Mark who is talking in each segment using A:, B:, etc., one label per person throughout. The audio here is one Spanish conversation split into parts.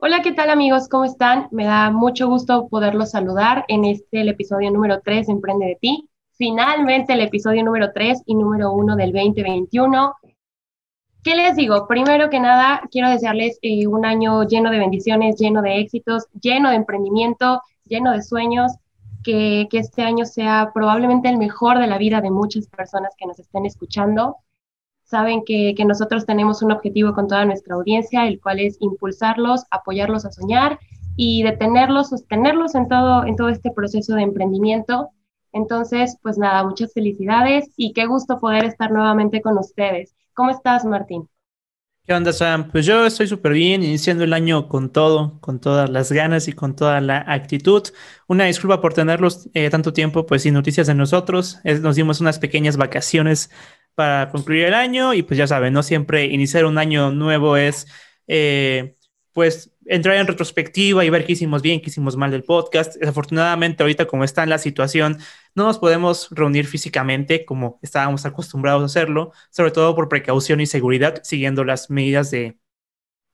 A: Hola, ¿qué tal amigos? ¿Cómo están? Me da mucho gusto poderlos saludar en este el episodio número 3 de Emprende de ti. Finalmente el episodio número 3 y número 1 del 2021. ¿Qué les digo? Primero que nada, quiero desearles eh, un año lleno de bendiciones, lleno de éxitos, lleno de emprendimiento, lleno de sueños, que, que este año sea probablemente el mejor de la vida de muchas personas que nos estén escuchando saben que, nosotros tenemos un objetivo con toda nuestra audiencia, el cual es impulsarlos, apoyarlos a soñar y detenerlos, sostenerlos en todo, en todo este proceso de emprendimiento. Entonces, pues nada, muchas felicidades y qué gusto poder estar nuevamente con ustedes. ¿Cómo estás, Martín?
B: ¿Qué onda, Sam? Pues yo estoy súper bien, iniciando el año con todo, con todas las ganas y con toda la actitud. Una disculpa por tenerlos eh, tanto tiempo, pues sin noticias de nosotros. nos dimos unas pequeñas vacaciones para concluir el año y pues ya saben, no siempre iniciar un año nuevo es eh, pues entrar en retrospectiva y ver qué hicimos bien, qué hicimos mal del podcast. Desafortunadamente ahorita como está en la situación, no nos podemos reunir físicamente como estábamos acostumbrados a hacerlo, sobre todo por precaución y seguridad, siguiendo las medidas de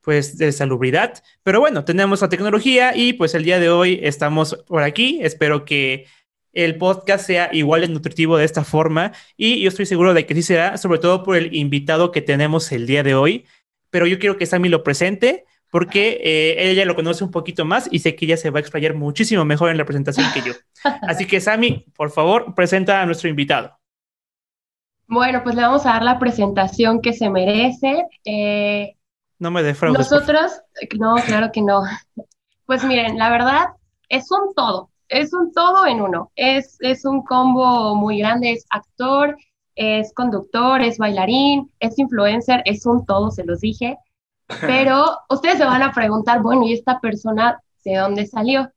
B: pues de salubridad. Pero bueno, tenemos la tecnología y pues el día de hoy estamos por aquí. Espero que el podcast sea igual de nutritivo de esta forma y yo estoy seguro de que sí será, sobre todo por el invitado que tenemos el día de hoy, pero yo quiero que Sammy lo presente porque eh, ella lo conoce un poquito más y sé que ella se va a explayar muchísimo mejor en la presentación que yo. Así que Sammy, por favor, presenta a nuestro invitado.
A: Bueno, pues le vamos a dar la presentación que se merece.
B: Eh, no me defraudes.
A: Nosotros, no, claro que no. Pues miren, la verdad es un todo es un todo en uno. Es, es un combo muy grande, es actor, es conductor, es bailarín, es influencer, es un todo, se los dije. Pero ustedes se van a preguntar, bueno, ¿y esta persona de dónde salió?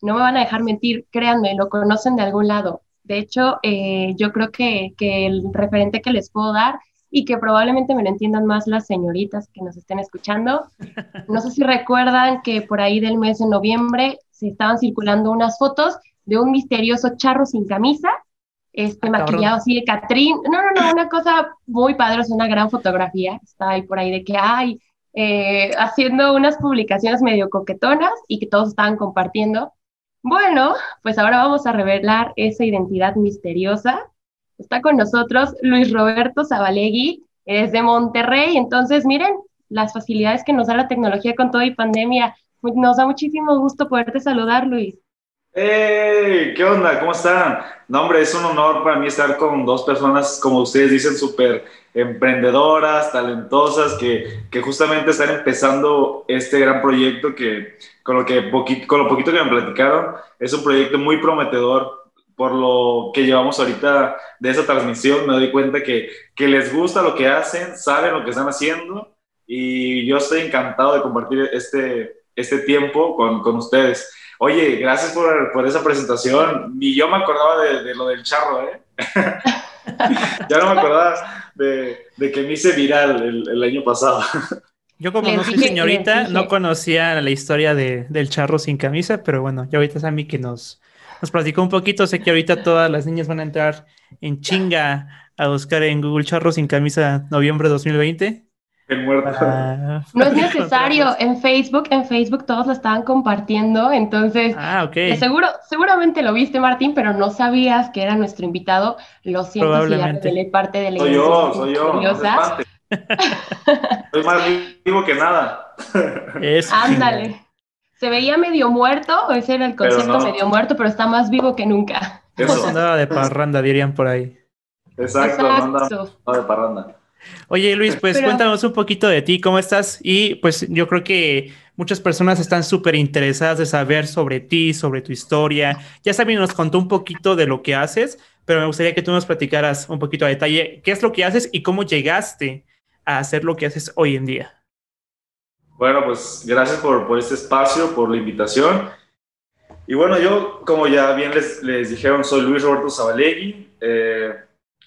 A: No me van a dejar mentir, créanme, lo conocen de algún lado. De hecho, eh, yo creo que, que el referente que les puedo dar y que probablemente me lo entiendan más las señoritas que nos estén escuchando. No sé si recuerdan que por ahí del mes de noviembre se estaban circulando unas fotos de un misterioso charro sin camisa, este ah, maquillado así de Catrín. No, no, no, una cosa muy padre, es una gran fotografía. Está ahí por ahí de que hay eh, haciendo unas publicaciones medio coquetonas y que todos estaban compartiendo. Bueno, pues ahora vamos a revelar esa identidad misteriosa. Está con nosotros Luis Roberto Zabalegui, es de Monterrey. Entonces, miren las facilidades que nos da la tecnología con todo y pandemia. Nos da muchísimo gusto poderte saludar, Luis.
C: ¡Hey! ¿Qué onda? ¿Cómo están? No, hombre, es un honor para mí estar con dos personas, como ustedes dicen, súper emprendedoras, talentosas, que, que, justamente están empezando este gran proyecto que, con lo, que con lo poquito que me platicaron, es un proyecto muy prometedor. Por lo que llevamos ahorita de esa transmisión, me doy cuenta que, que les gusta lo que hacen, saben lo que están haciendo y yo estoy encantado de compartir este, este tiempo con, con ustedes. Oye, gracias por, por, esa presentación. Ni yo me acordaba de, de lo del charro, ¿eh? ya no me acordaba de, de, que me hice viral el, el año pasado.
B: Yo como no soy señorita, no conocía la historia de, del charro sin camisa, pero bueno, ya ahorita Sammy que nos, nos platicó un poquito. Sé que ahorita todas las niñas van a entrar en chinga a buscar en Google charro sin camisa noviembre 2020.
A: Ah. no es necesario. En Facebook, en Facebook todos lo estaban compartiendo. Entonces,
B: ah,
A: seguro, seguramente lo viste, Martín, pero no sabías que era nuestro invitado. Lo siento si ya revelé parte de la
C: Soy yo, soy yo. soy más vivo que nada.
A: Ándale. Se veía medio muerto, ese era el concepto medio muerto, pero está más vivo que nunca.
B: Eso. Andaba de parranda, dirían por ahí.
C: Exacto, Exacto. de parranda.
B: Oye Luis, pues cuéntanos un poquito de ti, ¿cómo estás? Y pues yo creo que muchas personas están súper interesadas de saber sobre ti, sobre tu historia. Ya Sabine nos contó un poquito de lo que haces, pero me gustaría que tú nos platicaras un poquito a detalle qué es lo que haces y cómo llegaste a hacer lo que haces hoy en día.
C: Bueno, pues gracias por, por este espacio, por la invitación. Y bueno, yo, como ya bien les, les dijeron, soy Luis Roberto Zabalegui. Eh,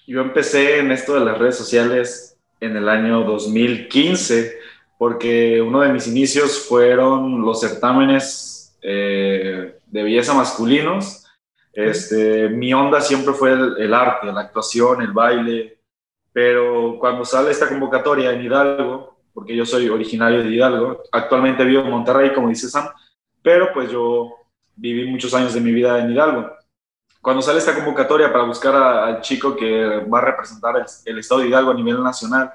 C: yo empecé en esto de las redes sociales en el año 2015, porque uno de mis inicios fueron los certámenes eh, de belleza masculinos. Este, mi onda siempre fue el, arte, la actuación, el baile, pero cuando sale esta convocatoria en Hidalgo, porque yo soy originario de Hidalgo. Actualmente vivo en Monterrey, como dice Sam, pero pues yo viví muchos años de mi vida en Hidalgo. Cuando sale esta convocatoria para buscar al chico que va a representar el, estado de Hidalgo a nivel nacional,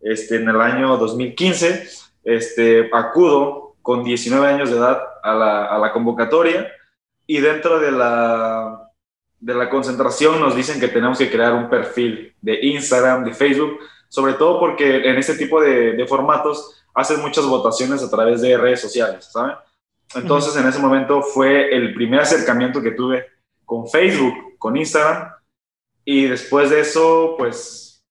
C: este, en el año 2015, este, acudo con 19 años de edad a la, a la convocatoria y dentro de la, de la concentración nos dicen que tenemos que crear un perfil de Instagram, de Facebook, sobre todo porque en este tipo de, de formatos hacen muchas votaciones a través de redes sociales, ¿saben? Entonces, en ese momento fue el primer acercamiento que tuve con Facebook, con Instagram, y después de eso, pues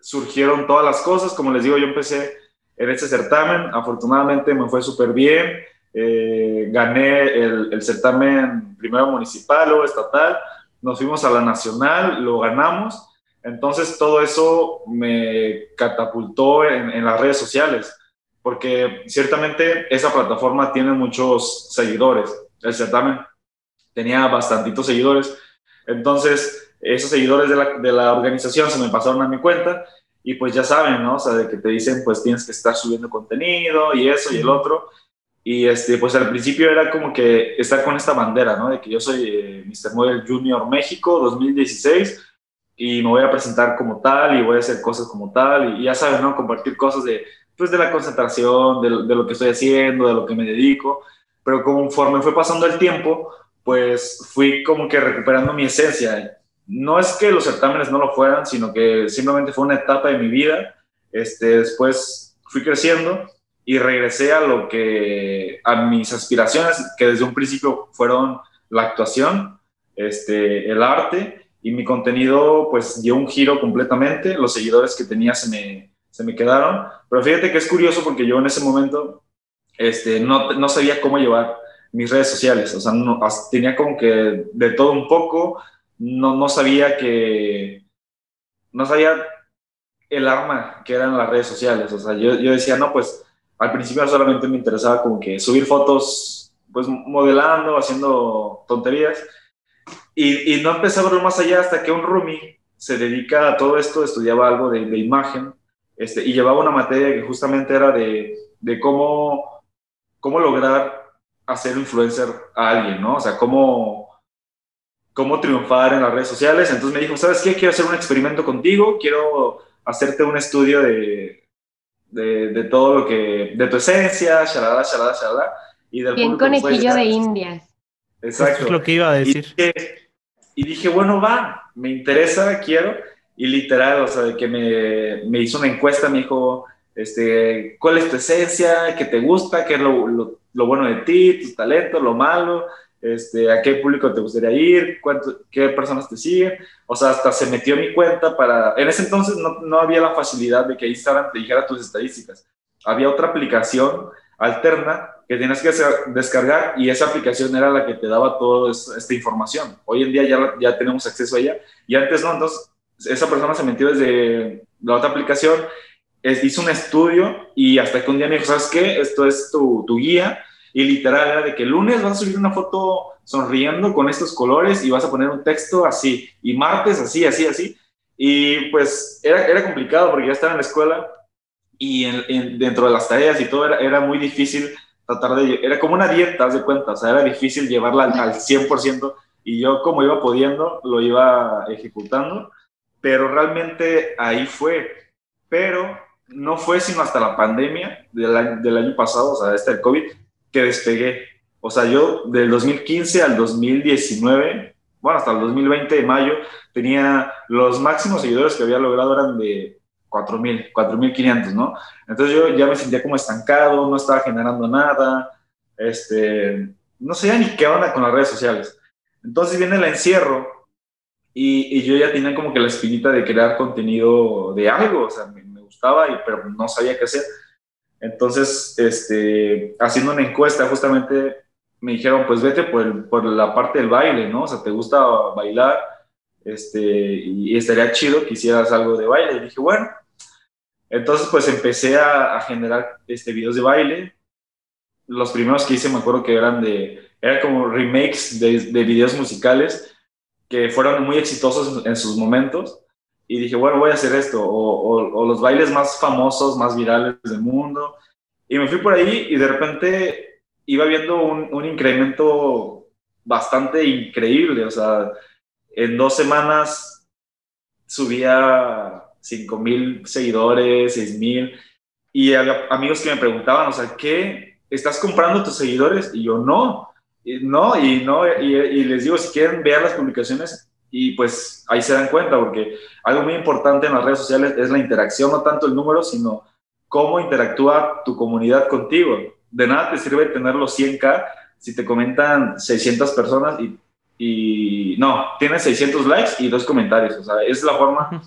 C: surgieron todas las cosas. Como les digo, yo empecé en este certamen, afortunadamente me fue súper bien, eh, gané el, el, certamen primero municipal o estatal, nos fuimos a la nacional, lo ganamos, entonces todo eso me catapultó en, las redes sociales, porque ciertamente esa plataforma tiene muchos seguidores, el certamen tenía bastantitos seguidores, entonces esos seguidores de la, de la organización se me pasaron a mi cuenta y pues ya saben, ¿no? O sea, de que te dicen, pues tienes que estar subiendo contenido y eso y el otro. Y este, pues al principio era como que estar con esta bandera, ¿no? De que yo soy eh, Mr. Model Junior México 2016 y me voy a presentar como tal y voy a hacer cosas como tal y, ya saben, ¿no? Compartir cosas de, pues de la concentración, de, de, lo que estoy haciendo, de lo que me dedico. Pero conforme fue pasando el tiempo, pues fui como que recuperando mi esencia. No es que los certámenes no lo fueran, sino que simplemente fue una etapa de mi vida. Este, después fui creciendo y regresé a lo que, a mis aspiraciones, que desde un principio fueron la actuación, este, el arte, y mi contenido pues dio un giro completamente, los seguidores que tenía se me, se me quedaron, pero fíjate que es curioso porque yo en ese momento este, no, no sabía cómo llevar mis redes sociales, o sea, no, tenía como que de todo un poco, no, no sabía que, no sabía el arma que eran las redes sociales, o sea, yo, yo decía, no, pues al principio solamente me interesaba como que subir fotos, pues modelando, haciendo tonterías. Y, y no empecé a verlo más allá hasta que un roomie se dedica a todo esto, estudiaba algo de, de imagen este, y llevaba una materia que justamente era de, de cómo, cómo lograr hacer influencer a alguien, ¿no? O sea, cómo, cómo triunfar en las redes sociales. Entonces me dijo, ¿sabes qué? Quiero hacer un experimento contigo, quiero hacerte un estudio de, de, de, todo lo que, de tu esencia, shalala, shalala, shalala.
A: Y del Bien conejillo de indias.
C: Exacto.
B: Eso es lo que iba a decir.
C: Y dije, y dije, bueno, va, me interesa, quiero. Y literal, o sea, de que me, me hizo una encuesta, me dijo, este, ¿cuál es tu esencia? ¿Qué te gusta? ¿Qué es lo, lo, lo bueno de ti? ¿Tu talento? ¿Lo malo? Este, a qué público te gustaría ir, cuánto, qué personas te siguen, o sea, hasta se metió mi cuenta para, en ese entonces no, no, había la facilidad de que Instagram te dijera tus estadísticas, había otra aplicación alterna que tenías que descargar y esa aplicación era la que te daba toda esta información. Hoy en día ya, tenemos acceso a ella y antes no, entonces esa persona se metió desde la otra aplicación, hizo un estudio y hasta que un día me dijo, ¿sabes qué? Esto es tu, tu guía y literal era de que el lunes vas a subir una foto sonriendo con estos colores y vas a poner un texto así, y martes así, así, así. Y pues era, era complicado porque ya estaba en la escuela y en, en, dentro de las tareas y todo era, era, muy difícil tratar de... Era como una dieta, haz de cuenta, o sea, era difícil llevarla al, al 100% y yo como iba pudiendo lo iba ejecutando, pero realmente ahí fue. Pero no fue sino hasta la pandemia del año, del año pasado, o sea, este el COVID, que despegué. O sea, yo del 2015 al 2019, bueno, hasta el 2020 de mayo, tenía los máximos seguidores que había logrado eran de 4.000, 4.500, ¿no? Entonces yo ya me sentía como estancado, no estaba generando nada, este, no sabía ni qué onda con las redes sociales. Entonces viene el encierro y, y yo ya tenía como que la espinita de crear contenido de algo, o sea, me, me gustaba, y, pero no sabía qué hacer. Entonces, este, haciendo una encuesta, justamente me dijeron, pues vete por, el, por, la parte del baile, ¿no? O sea, te gusta bailar, este, y estaría chido que hicieras algo de baile. Y dije, bueno. Entonces, pues empecé a, generar este, videos de baile. Los primeros que hice me acuerdo que eran de, eran como remakes de, de videos musicales que fueron muy exitosos en sus momentos. y dije, bueno, voy a hacer esto, o, los bailes más famosos, más virales del mundo. Y me fui por ahí y de repente iba viendo un, un incremento bastante increíble, o sea, en dos semanas subía 5 mil seguidores, 6 mil, y había amigos que me preguntaban, o sea, ¿qué? ¿Estás comprando tus seguidores? Y yo, no, no, y no, y, y les digo, si quieren ver las publicaciones, y pues ahí se dan cuenta, porque algo muy importante en las redes sociales es la interacción, no tanto el número, sino cómo interactúa tu comunidad contigo. De nada te sirve tener los 100k si te comentan 600 personas y, y no, tienes 600 likes y dos comentarios. O sea, es la forma,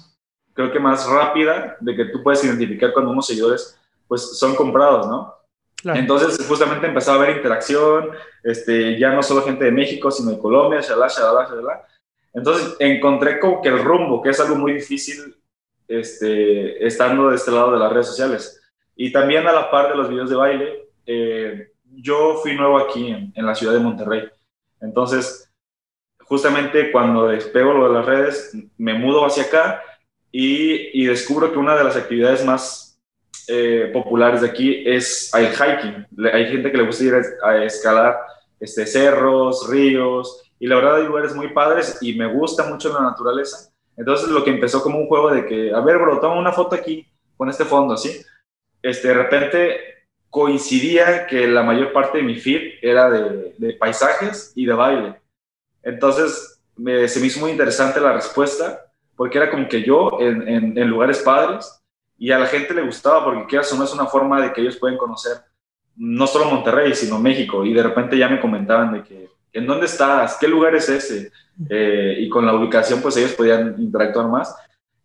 C: creo que más rápida de que tú puedes identificar cuando unos seguidores pues son comprados, ¿no? Entonces, justamente empezó a haber interacción, este, ya no solo gente de México, sino de Colombia, shalá, shalá, shalá. Entonces encontré como que el rumbo, que es algo muy difícil este, estando de este lado de las redes sociales. Y también a la par de los videos de baile, eh, yo fui nuevo aquí en, la ciudad de Monterrey. Entonces, justamente cuando despego lo de las redes, me mudo hacia acá y, descubro que una de las actividades más eh, populares de aquí es el hiking. Hay gente que le gusta ir a, escalar este, cerros, ríos, y la verdad hay lugares muy padres y me gusta mucho la naturaleza. Entonces lo que empezó como un juego de que, a ver, bro, toma una foto aquí con este fondo, ¿sí? Este, de repente coincidía que la mayor parte de mi feed era de paisajes y de baile. Entonces me, se me hizo muy interesante la respuesta porque era como que yo en, lugares padres y a la gente le gustaba porque quieras o no es una forma de que ellos pueden conocer no solo Monterrey, sino México. Y de repente ya me comentaban de que, ¿en dónde estás? ¿Qué lugar es ese? Eh, y con la ubicación, pues ellos podían interactuar más.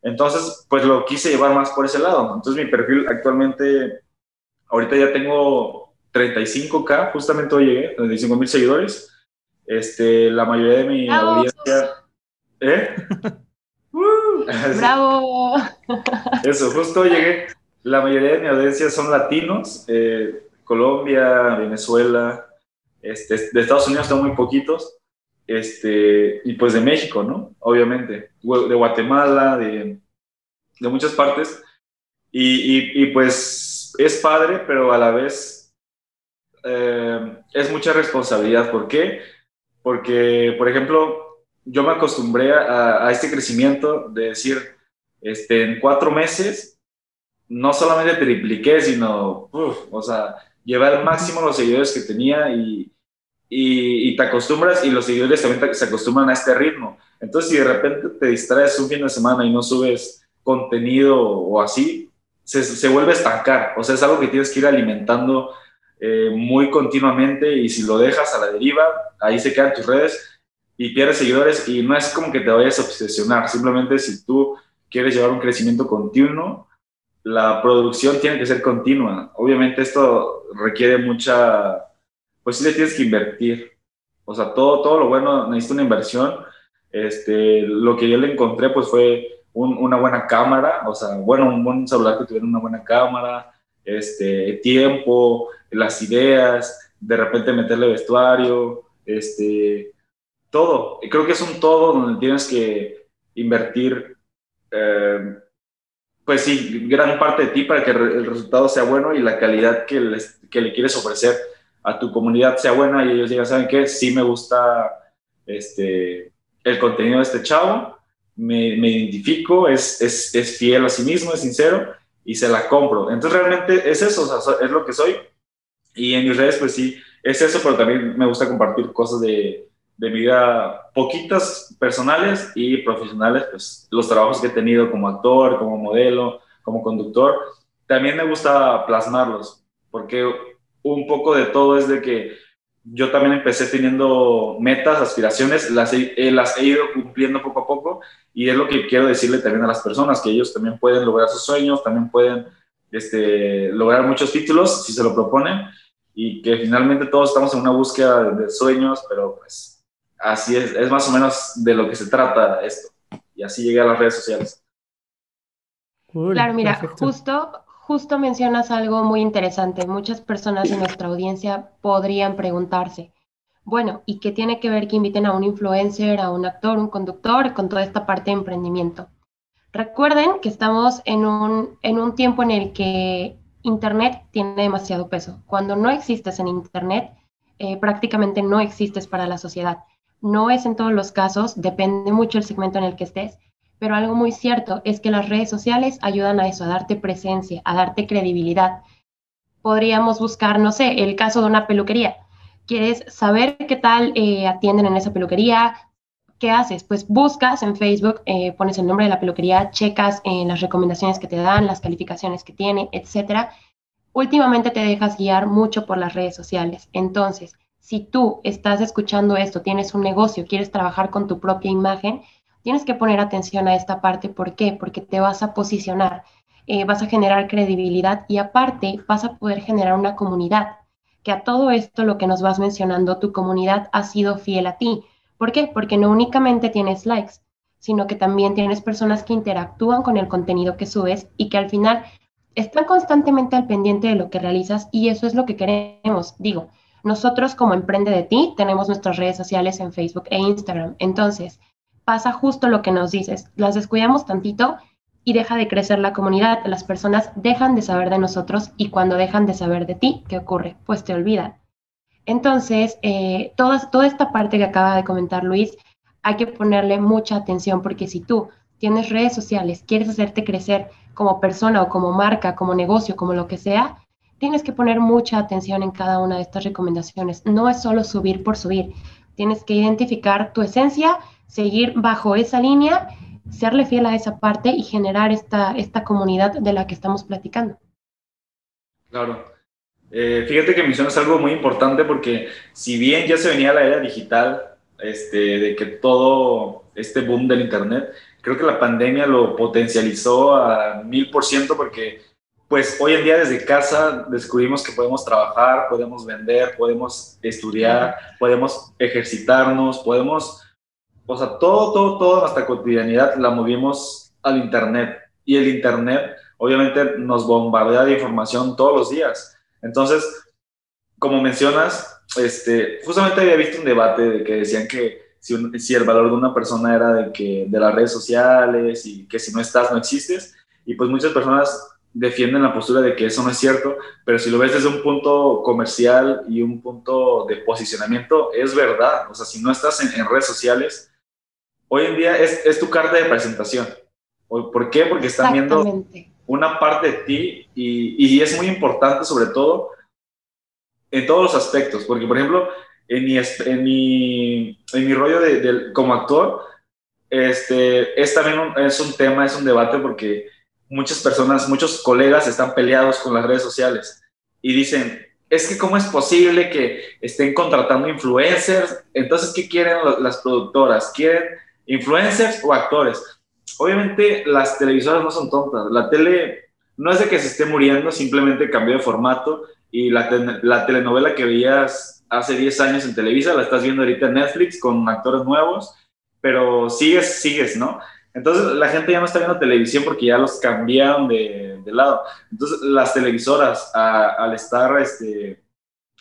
C: Entonces, pues lo quise llevar más por ese lado. Entonces, mi perfil actualmente, ahorita ya tengo 35K, justamente hoy llegué, 35 mil seguidores. Este, la mayoría de mi audiencia... ¿Eh?
A: ¡Bravo!
C: Eso, justo llegué. La mayoría de mi audiencia son latinos, eh, Colombia, Venezuela, este, de Estados Unidos son muy poquitos, este, y pues de México, ¿no? Obviamente, de Guatemala, de, de muchas partes, y, y, pues es padre, pero a la vez eh, es mucha responsabilidad. ¿Por qué? Porque, por ejemplo, yo me acostumbré a, este crecimiento de decir, este, en cuatro meses, no solamente tripliqué, sino, o sea, llevé al máximo los seguidores que tenía y, y, te acostumbras y los seguidores también se acostumbran a este ritmo. Entonces, si de repente te distraes un fin de semana y no subes contenido o así, se, se vuelve a estancar. O sea, es algo que tienes que ir alimentando eh, muy continuamente y si lo dejas a la deriva, ahí se quedan tus redes y pierdes seguidores y no es como que te vayas a obsesionar. Simplemente si tú quieres llevar un crecimiento continuo, la producción tiene que ser continua. Obviamente esto requiere mucha pues sí le tienes que invertir. O sea, todo, todo lo bueno necesita una inversión. Este, lo que yo le encontré pues fue una buena cámara, o sea, bueno, un buen celular que tuviera una buena cámara, este, tiempo, las ideas, de repente meterle vestuario, este, todo. Creo que es un todo donde tienes que invertir, eh, pues sí, gran parte de ti para que el resultado sea bueno y la calidad que, que le quieres ofrecer a tu comunidad sea buena y ellos digan, ¿saben qué? Sí me gusta este, el contenido de este chavo, me, me identifico, es, es, es, fiel a sí mismo, es sincero y se la compro. Entonces realmente es eso, es lo que soy. Y en mis redes, pues sí, es eso, pero también me gusta compartir cosas de, de mi vida, poquitas personales y profesionales, pues los trabajos que he tenido como actor, como modelo, como conductor, también me gusta plasmarlos, porque un poco de todo es de que yo también empecé teniendo metas, aspiraciones, las he, eh, las he ido cumpliendo poco a poco y es lo que quiero decirle también a las personas, que ellos también pueden lograr sus sueños, también pueden este, lograr muchos títulos si se lo proponen y que finalmente todos estamos en una búsqueda de, sueños, pero pues así es, es más o menos de lo que se trata esto y así llegué a las redes sociales.
A: claro, mira, justo Justo mencionas algo muy interesante. Muchas personas en nuestra audiencia podrían preguntarse, bueno, ¿y qué tiene que ver que inviten a un influencer, a un actor, un conductor con toda esta parte de emprendimiento? Recuerden que estamos en un, en un tiempo en el que Internet tiene demasiado peso. Cuando no existes en Internet, eh, prácticamente no existes para la sociedad. No es en todos los casos, depende mucho el segmento en el que estés, pero algo muy cierto es que las redes sociales ayudan a eso, a darte presencia, a darte credibilidad. Podríamos buscar, no sé, el caso de una peluquería. ¿Quieres saber qué tal eh, atienden en esa peluquería? ¿Qué haces? Pues buscas en Facebook, eh, pones el nombre de la peluquería, checas en las recomendaciones que te dan, las calificaciones que tiene, etcétera. Últimamente te dejas guiar mucho por las redes sociales. Entonces, si tú estás escuchando esto, tienes un negocio, quieres trabajar con tu propia imagen, tienes que poner atención a esta parte. ¿Por qué? Porque te vas a posicionar, eh, vas a generar credibilidad y aparte vas a poder generar una comunidad. Que a todo esto, lo que nos vas mencionando, tu comunidad ha sido fiel a ti. ¿Por qué? Porque no únicamente tienes likes, sino que también tienes personas que interactúan con el contenido que subes y que al final están constantemente al pendiente de lo que realizas y eso es lo que queremos. Digo, nosotros como Emprende de ti tenemos nuestras redes sociales en Facebook e Instagram. Entonces, pasa justo lo que nos dices. Las descuidamos tantito y deja de crecer la comunidad. Las personas dejan de saber de nosotros y cuando dejan de saber de ti, ¿qué ocurre? Pues te olvidan. Entonces, eh, toda, toda esta parte que acaba de comentar Luis, hay que ponerle mucha atención porque si tú tienes redes sociales, quieres hacerte crecer como persona o como marca, como negocio, como lo que sea, tienes que poner mucha atención en cada una de estas recomendaciones. No es solo subir por subir. Tienes que identificar tu esencia, seguir bajo esa línea, serle fiel a esa parte y generar esta, esta comunidad de la que estamos platicando.
C: Claro. Eh, fíjate que mencionas algo muy importante porque si bien ya se venía la era digital, este, de que todo este boom del Internet, creo que la pandemia lo potencializó a mil por ciento porque pues hoy en día desde casa descubrimos que podemos trabajar, podemos vender, podemos estudiar, podemos ejercitarnos, podemos, o sea, todo, todo, todo, nuestra cotidianidad la movimos al Internet. Y el Internet obviamente nos bombardea de información todos los días. Entonces, como mencionas, este, justamente había visto un debate de que decían que si, el valor de una persona era de, que, de las redes sociales y que si no estás no existes. Y pues muchas personas defienden la postura de que eso no es cierto, pero si lo ves desde un punto comercial y un punto de posicionamiento, es verdad. O sea, si no estás en, redes sociales, hoy en día es, es, tu carta de presentación. ¿Por qué? Porque están viendo una parte de ti y, y es muy importante sobre todo en todos los aspectos, porque por ejemplo, en mi, en mi, en mi rollo de, como actor, este, es también un, es un tema, es un debate porque muchas personas, muchos colegas están peleados con las redes sociales y dicen, es que cómo es posible que estén contratando influencers, entonces, ¿qué quieren las productoras? ¿Quieren influencers o actores? Obviamente las televisoras no son tontas, la tele no es de que se esté muriendo, simplemente cambió de formato y la, la telenovela que veías hace 10 años en Televisa, la estás viendo ahorita en Netflix con actores nuevos, pero sigues, sigues, ¿no? Entonces la gente ya no está viendo televisión porque ya los cambiaron de, lado. Entonces las televisoras al estar este,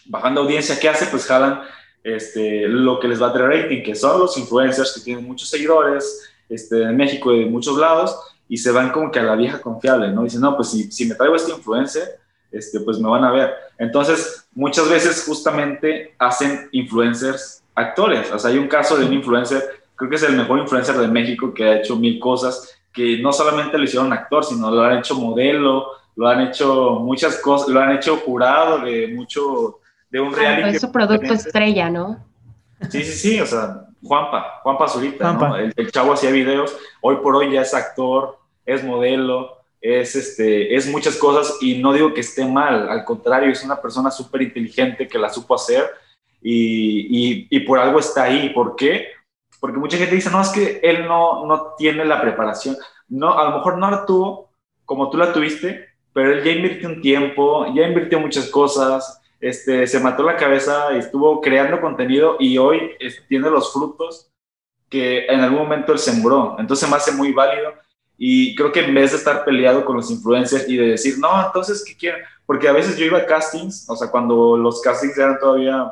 C: bajando audiencia, ¿qué hace? Pues jalan este, lo que les va a traer rating, que son los influencers que tienen muchos seguidores este, en México y de muchos lados y se van como que a la vieja confiable, ¿no? Dicen, no, pues si, si me traigo este influencer, este, pues me van a ver. Entonces, muchas veces justamente hacen influencers actores. O sea, hay un caso de un influencer, creo que es el mejor influencer de México que ha hecho mil cosas, que no solamente lo hicieron actor, sino lo han hecho modelo, lo han hecho muchas cosas, lo han hecho jurado de mucho, de un reality.
A: Es su producto estrella, ¿no?
C: Sí, sí, sí, o sea, Juanpa, Juanpa Zurita, ¿no? El, el chavo hacía videos, hoy por hoy ya es actor, es modelo, es, este, es muchas cosas y no digo que esté mal, al contrario, es una persona súper inteligente que la supo hacer y, y, por algo está ahí. ¿Por qué? Porque mucha gente dice, no, es que él no, no tiene la preparación. No, a lo mejor no la tuvo como tú la tuviste, pero él ya invirtió un tiempo, ya invirtió muchas cosas, este, se mató la cabeza y estuvo creando contenido y hoy tiene los frutos que en algún momento él sembró. Entonces me hace muy válido y creo que en vez de estar peleado con los influencers y de decir, no, entonces, ¿qué quieren? Porque a veces yo iba a castings, o sea, cuando los castings eran todavía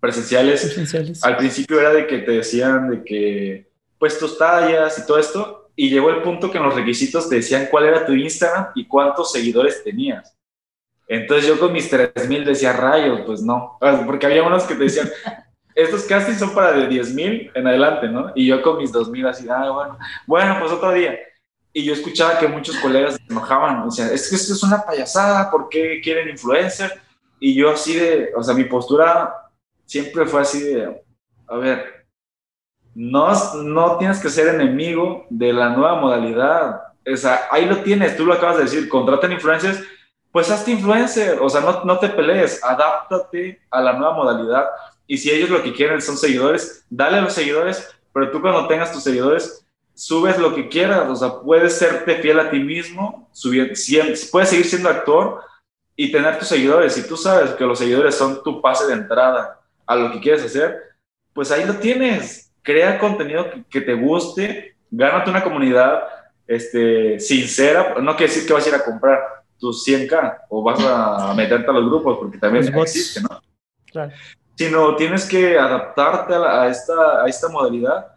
C: presenciales, al principio era de que te decían de que, pues tus tallas y todo esto, y llegó el punto que en los requisitos te decían cuál era tu Instagram y cuántos seguidores tenías. Entonces yo con mis 3000 decía, rayos, pues no, porque había unos que te decían, estos castings son para de 10.000 en adelante, ¿no? Y yo con mis 2000 así, ah, bueno, bueno, pues otro día. Y yo escuchaba que muchos colegas se enojaban, decían, es que esto es una payasada, ¿por qué quieren influencer? Y yo así de, o sea, mi postura siempre fue así de, a ver, no, no tienes que ser enemigo de la nueva modalidad. O sea, ahí lo tienes, tú lo acabas de decir, contraten influencers, pues hazte influencer, o sea, no, no te pelees, adáptate a la nueva modalidad. Y si ellos lo que quieren son seguidores, dale a los seguidores, pero tú cuando tengas tus seguidores, subes lo que quieras, o sea, puedes serte fiel a ti mismo, subir, puedes seguir siendo actor y tener tus seguidores. Y tú sabes que los seguidores son tu pase de entrada a lo que quieres hacer, pues ahí lo tienes crea contenido que, te guste, gánate una comunidad este, sincera, no quiere decir que vas a ir a comprar tus 100k o vas a meterte a los grupos, porque también existe, ¿no? Claro. Sino tienes que adaptarte a, esta, a esta modalidad,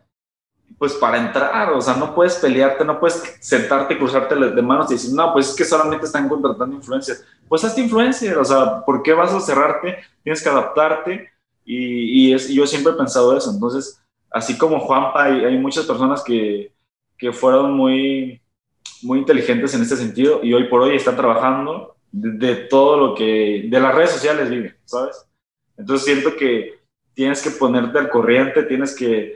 C: pues para entrar, o sea, no puedes pelearte, no puedes sentarte y cruzarte de manos y decir, no, pues es que solamente están contratando influencers. Pues hazte influencer, o sea, ¿por qué vas a cerrarte? Tienes que adaptarte y, y, es, y yo siempre he pensado eso, entonces así como Juanpa, hay, hay muchas personas que, que, fueron muy, muy inteligentes en este sentido y hoy por hoy están trabajando de, todo lo que, de las redes sociales viven, ¿sabes? Entonces siento que tienes que ponerte al corriente, tienes que,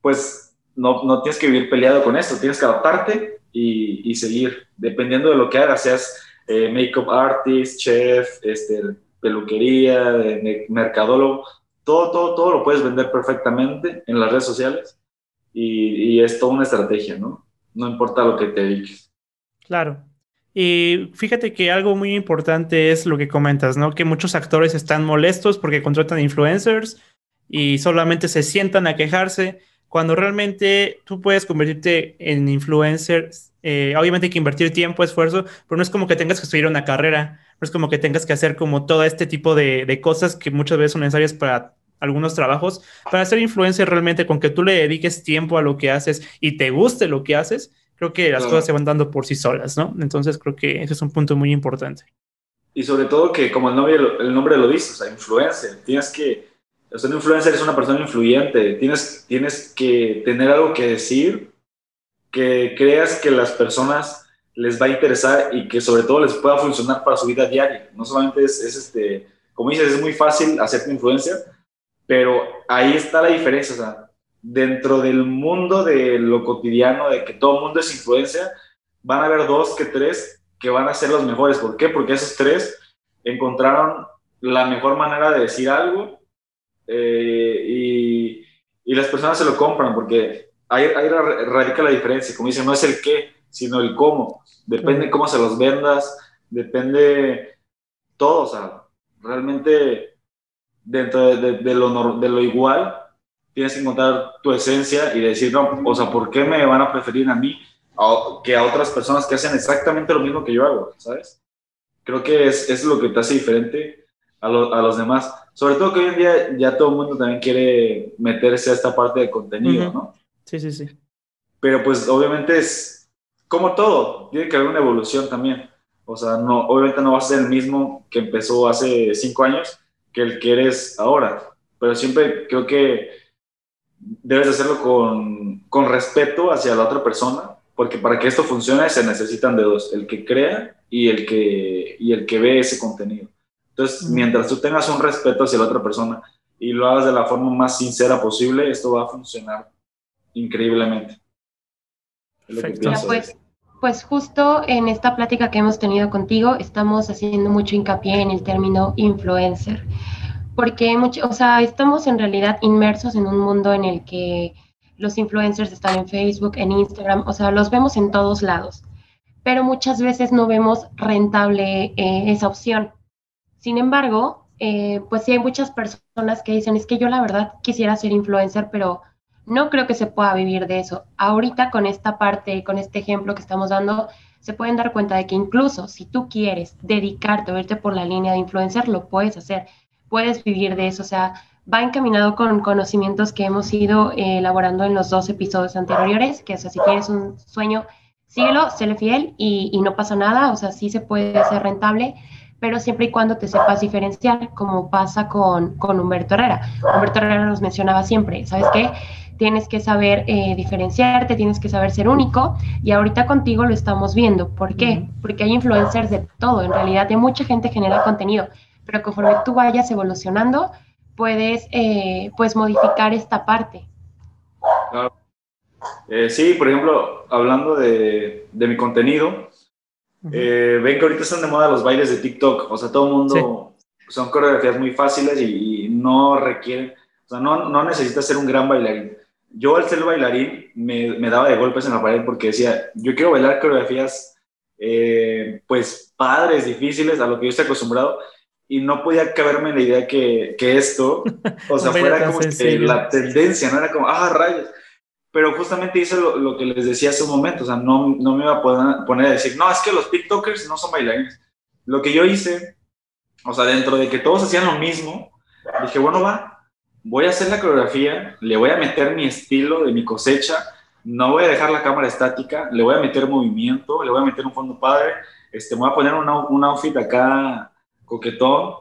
C: pues, no, no tienes que vivir peleado con esto, tienes que adaptarte y, y seguir, dependiendo de lo que hagas, seas eh, makeup artist, chef, este, peluquería, mercadólogo, todo, todo, todo lo puedes vender perfectamente en las redes sociales y, es toda una estrategia, ¿no? No importa lo que te dediques.
B: Claro. Y fíjate que algo muy importante es lo que comentas, ¿no? Que muchos actores están molestos porque contratan influencers y solamente se sientan a quejarse cuando realmente tú puedes convertirte en influencer. Eh, obviamente hay que invertir tiempo, esfuerzo, pero no es como que tengas que estudiar una carrera, no es como que tengas que hacer como todo este tipo de, de cosas que muchas veces son necesarias para algunos trabajos, para ser influencer realmente con que tú le dediques tiempo a lo que haces y te guste lo que haces, creo que las cosas se van dando por sí solas, ¿no? Entonces creo que ese es un punto muy importante.
C: Y sobre todo que como el nombre, el nombre lo dice, o sea, influencer, tienes que, o sea, un influencer es una persona influyente, tienes, tienes que tener algo que decir, que creas que las personas les va a interesar y que sobre todo les pueda funcionar para su vida diaria. No solamente es, es este, como dices, es muy fácil hacerte influencer, pero ahí está la diferencia, o sea, dentro del mundo de lo cotidiano, de que todo el mundo es influencia, van a haber dos que tres que van a ser los mejores. ¿Por qué? Porque esos tres encontraron la mejor manera de decir algo eh, y, y, las personas se lo compran porque ahí, ahí, radica la diferencia. Como dicen, no es el qué, sino el cómo. Depende cómo se los vendas, depende todo. O sea, realmente dentro de, lo, de lo igual, tienes que encontrar tu esencia y decir, no, o sea, ¿por qué me van a preferir a mí que a otras personas que hacen exactamente lo mismo que yo hago, ¿sabes? Creo que es, es lo que te hace diferente a, a, los demás. Sobre todo que hoy en día ya todo el mundo también quiere meterse a esta parte de contenido, ¿no?
B: Sí, sí, sí.
C: Pero pues obviamente es como todo, tiene que haber una evolución también. O sea, no, obviamente no va a ser el mismo que empezó hace cinco años, que el que eres ahora. Pero siempre creo que debes hacerlo con, con respeto hacia la otra persona, porque para que esto funcione se necesitan de dos, el que crea y el que, y el que ve ese contenido. Entonces, mientras tú tengas un respeto hacia la otra persona y lo hagas de la forma más sincera posible, esto va a funcionar increíblemente.
A: pues, pues justo en esta plática que hemos tenido contigo, estamos haciendo mucho hincapié en el término influencer, porque mucho, o sea, estamos en realidad inmersos en un mundo en el que los influencers están en Facebook, en Instagram, o sea, los vemos en todos lados, pero muchas veces no vemos rentable eh, esa opción. Sin embargo, eh, pues sí hay muchas personas que dicen, es que yo la verdad quisiera ser influencer, pero no creo que se pueda vivir de eso. Ahorita con esta parte, con este ejemplo que estamos dando, se pueden dar cuenta de que incluso si tú quieres dedicarte o irte por la línea de influencer, lo puedes hacer. Puedes vivir de eso. O sea, va encaminado con conocimientos que hemos ido eh, elaborando en los dos episodios anteriores, que es si tienes un sueño, síguelo, séle fiel y, y no pasa nada, o sea, sí se puede ser rentable, pero siempre y cuando te sepas diferenciar, como pasa con, con Humberto Herrera. Humberto Herrera nos mencionaba siempre, ¿sabes qué? Tienes que saber eh, diferenciarte, tienes que saber ser único y ahorita contigo lo estamos viendo. ¿Por qué? Porque hay influencers de todo, en realidad de mucha gente genera contenido, pero conforme tú vayas evolucionando, puedes eh, pues modificar esta parte.
C: Claro. Eh, sí, por ejemplo, hablando de, de mi contenido, eh, ven que ahorita están de moda los bailes de TikTok, o sea, todo el mundo son coreografías muy fáciles y, no requieren, o sea, no, no necesitas ser un gran bailarín. Yo al ser bailarín me, me, daba de golpes en la pared porque decía, yo quiero bailar coreografías eh, pues padres, difíciles, a lo que yo estoy acostumbrado, y no podía caberme en la idea que, que esto, o sea, fuera como que la tendencia, no era como, ah, rayos pero justamente hice lo, que les decía hace un momento, o sea, no, no me iba a poner, poner, a decir, no, es que los TikTokers no son bailarines. Lo que yo hice, o sea, dentro de que todos hacían lo mismo, dije, bueno, va, voy a hacer la coreografía, le voy a meter mi estilo de mi cosecha, no voy a dejar la cámara estática, le voy a meter movimiento, le voy a meter un fondo padre, este, me voy a poner un outfit acá coquetón,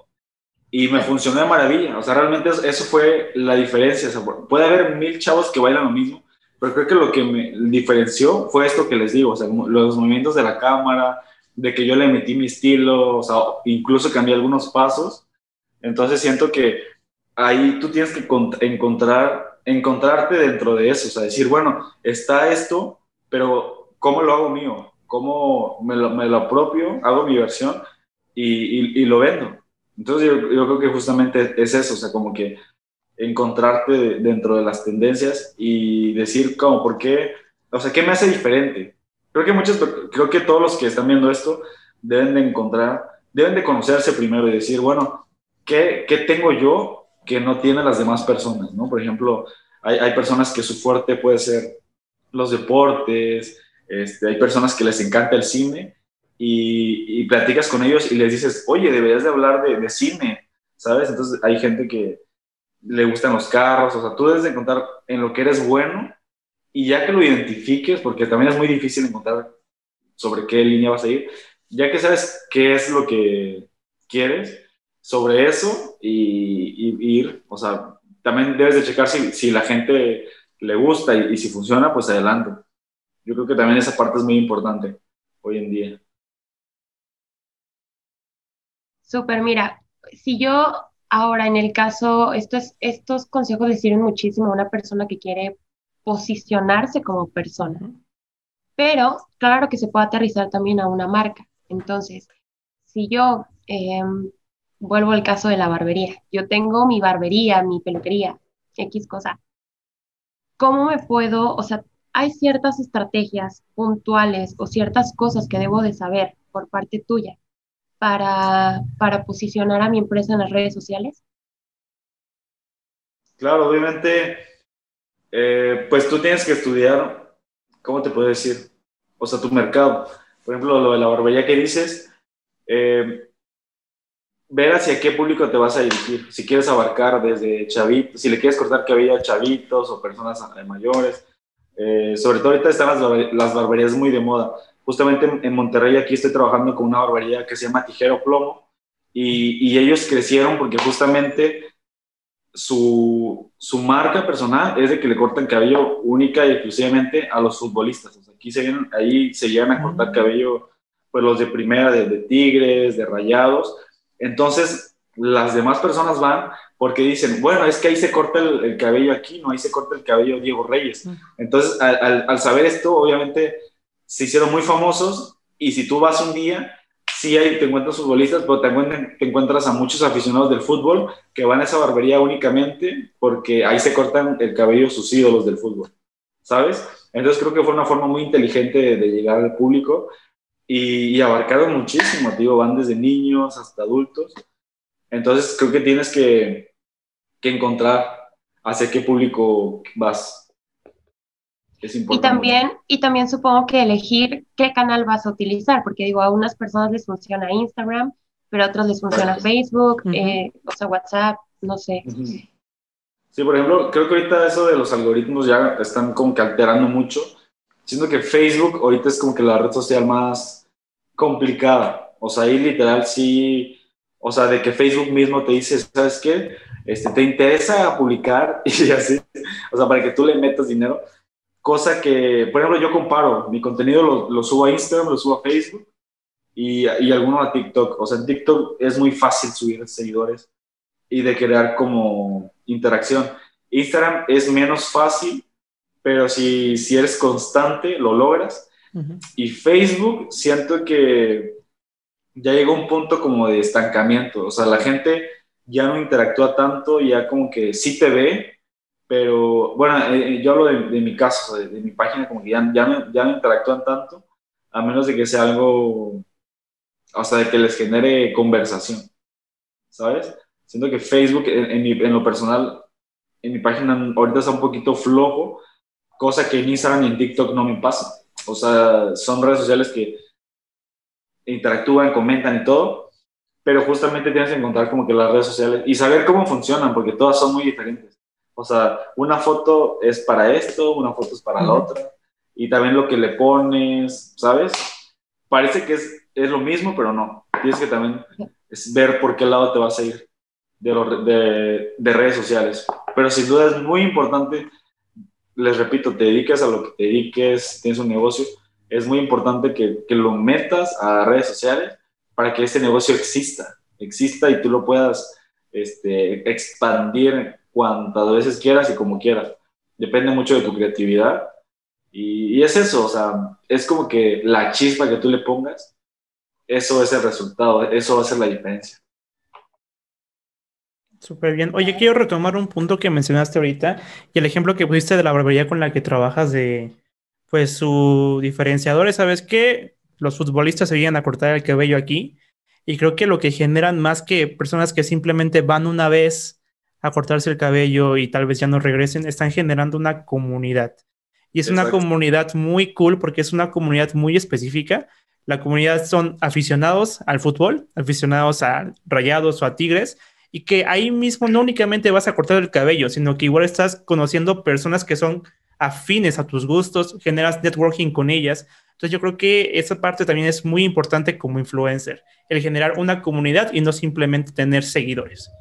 C: y me funcionó de maravilla. O sea, realmente eso fue la diferencia. puede haber mil chavos que bailan lo mismo, pero creo que lo que me diferenció fue esto que les digo, o sea, los movimientos de la cámara, de que yo le metí mi estilo, o sea, incluso cambié algunos pasos. Entonces siento que ahí tú tienes que encontrar, encontrarte dentro de eso, o sea, decir, bueno, está esto, pero ¿cómo lo hago mío? ¿Cómo me lo, me lo apropio, hago mi versión y, y, lo vendo? Entonces yo, yo creo que justamente es eso, o sea, como que encontrarte dentro de las tendencias y decir como por qué, o sea, qué me hace diferente. Creo que muchos, creo que todos los que están viendo esto deben de encontrar, deben de conocerse primero y decir, bueno, ¿qué, qué tengo yo que no tienen las demás personas? ¿no? Por ejemplo, hay, hay personas que su fuerte puede ser los deportes, este, hay personas que les encanta el cine y, y, platicas con ellos y les dices, oye, deberías de hablar de, de cine, ¿sabes? Entonces hay gente que, le gustan los carros, o sea, tú debes de encontrar en lo que eres bueno y ya que lo identifiques, porque también es muy difícil encontrar sobre qué línea vas a ir, ya que sabes qué es lo que quieres, sobre eso y, ir, o sea, también debes de checar si, si la gente le gusta y, si funciona, pues adelante. Yo creo que también esa parte es muy importante hoy en día.
A: Súper, mira, si yo Ahora, en el caso, estos, estos consejos le sirven muchísimo a una persona que quiere posicionarse como persona, pero claro que se puede aterrizar también a una marca. Entonces, si yo em, vuelvo al caso de la barbería, yo tengo mi barbería, mi peluquería, X cosa, ¿cómo me puedo, o sea, hay ciertas estrategias puntuales o ciertas cosas que debo de saber por parte tuya para, para posicionar a mi empresa en las redes sociales?
C: Claro, obviamente, eh, pues tú tienes que estudiar, ¿cómo te puedo decir? O sea, tu mercado. Por ejemplo, lo de la barbería que dices, eh, ver hacia qué público te vas a dirigir. Si quieres abarcar desde chavitos, si le quieres cortar cabello a chavitos o personas mayores. Eh, sobre todo ahorita están las, las barberías muy de moda justamente en Monterrey aquí estoy trabajando con una barbería que se llama Tijero Plomo y, y ellos crecieron porque justamente su, su, marca personal es de que le cortan cabello única y exclusivamente a los futbolistas. O sea, aquí se vienen, ahí se llegan a cortar cabello pues los de primera, de, de Tigres, de Rayados. Entonces, las demás personas van porque dicen, bueno, es que ahí se corta el, cabello aquí, no, ahí se corta el cabello Diego Reyes. Entonces, al, al, al saber esto, obviamente se hicieron muy famosos y si tú vas un día, sí hay, te encuentras futbolistas, pero te, encuentras a muchos aficionados del fútbol que van a esa barbería únicamente porque ahí se cortan el cabello sus ídolos del fútbol, ¿sabes? Entonces creo que fue una forma muy inteligente de, llegar al público y, y, abarcaron muchísimo, digo, van desde niños hasta adultos. Entonces creo que tienes que, que encontrar hacia qué público vas.
A: Y también, y también supongo que elegir qué canal vas a utilizar, porque digo, a unas personas les funciona Instagram, pero a otros les funciona Facebook, eh, o sea, WhatsApp, no sé.
C: Sí, por ejemplo, creo que ahorita eso de los algoritmos ya están como que alterando mucho. Siento que Facebook ahorita es como que la red social más complicada. O sea, ahí literal sí, o sea, de que Facebook mismo te dice, ¿sabes qué? Este, ¿Te interesa publicar? Y así, o sea, para que tú le metas dinero. Cosa que, por ejemplo, yo comparo, mi contenido lo, lo subo a Instagram, lo subo a Facebook y, y alguno a TikTok. O sea, en TikTok es muy fácil subir seguidores y de crear como interacción. Instagram es menos fácil, pero si, si eres constante, lo logras. Y Facebook, siento que ya llegó un punto como de estancamiento. O sea, la gente ya no interactúa tanto, ya como que sí te ve, pero bueno, eh, eh, yo hablo de, mi caso, de, mi página, como que ya, ya, no, ya no interactúan tanto, a menos de que sea algo, o sea, de que les genere conversación, ¿sabes? Siento que Facebook, en, en, lo personal, en mi página ahorita está un poquito flojo, cosa que en Instagram y en TikTok no me pasa. O sea, son redes sociales que interactúan, comentan y todo, pero justamente tienes que encontrar como que las redes sociales y saber cómo funcionan, porque todas son muy diferentes. O sea, una foto es para esto, una foto es para la otra, y también lo que le pones, ¿sabes? Parece que es, es lo mismo, pero no. Tienes que también es ver por qué lado te vas a ir de, de, redes sociales. Pero sin duda es muy importante, les repito, te dediques a lo que te dediques, tienes un negocio, es muy importante que, que lo metas a redes sociales para que ese negocio exista, exista y tú lo puedas este, expandir cuantas veces quieras y como quieras. Depende mucho de tu creatividad. Y, y, es eso, o sea, es como que la chispa que tú le pongas, eso es el resultado, eso va a ser la diferencia.
B: Súper bien. Oye, quiero retomar un punto que mencionaste ahorita y el ejemplo que pusiste de la barbería con la que trabajas de, pues, su diferenciador. ¿Sabes qué? Los futbolistas se vienen a cortar el cabello aquí y creo que lo que generan más que personas que simplemente van una vez a cortarse el cabello y tal vez ya no regresen, están generando una comunidad. Y es una comunidad muy cool porque es una comunidad muy específica. La comunidad son aficionados al fútbol, aficionados a rayados o a tigres, y que ahí mismo no únicamente vas a cortar el cabello, sino que igual estás conociendo personas que son afines a tus gustos, generas networking con ellas. Entonces yo creo que esa parte también es muy importante como influencer, el generar una comunidad y no simplemente tener seguidores.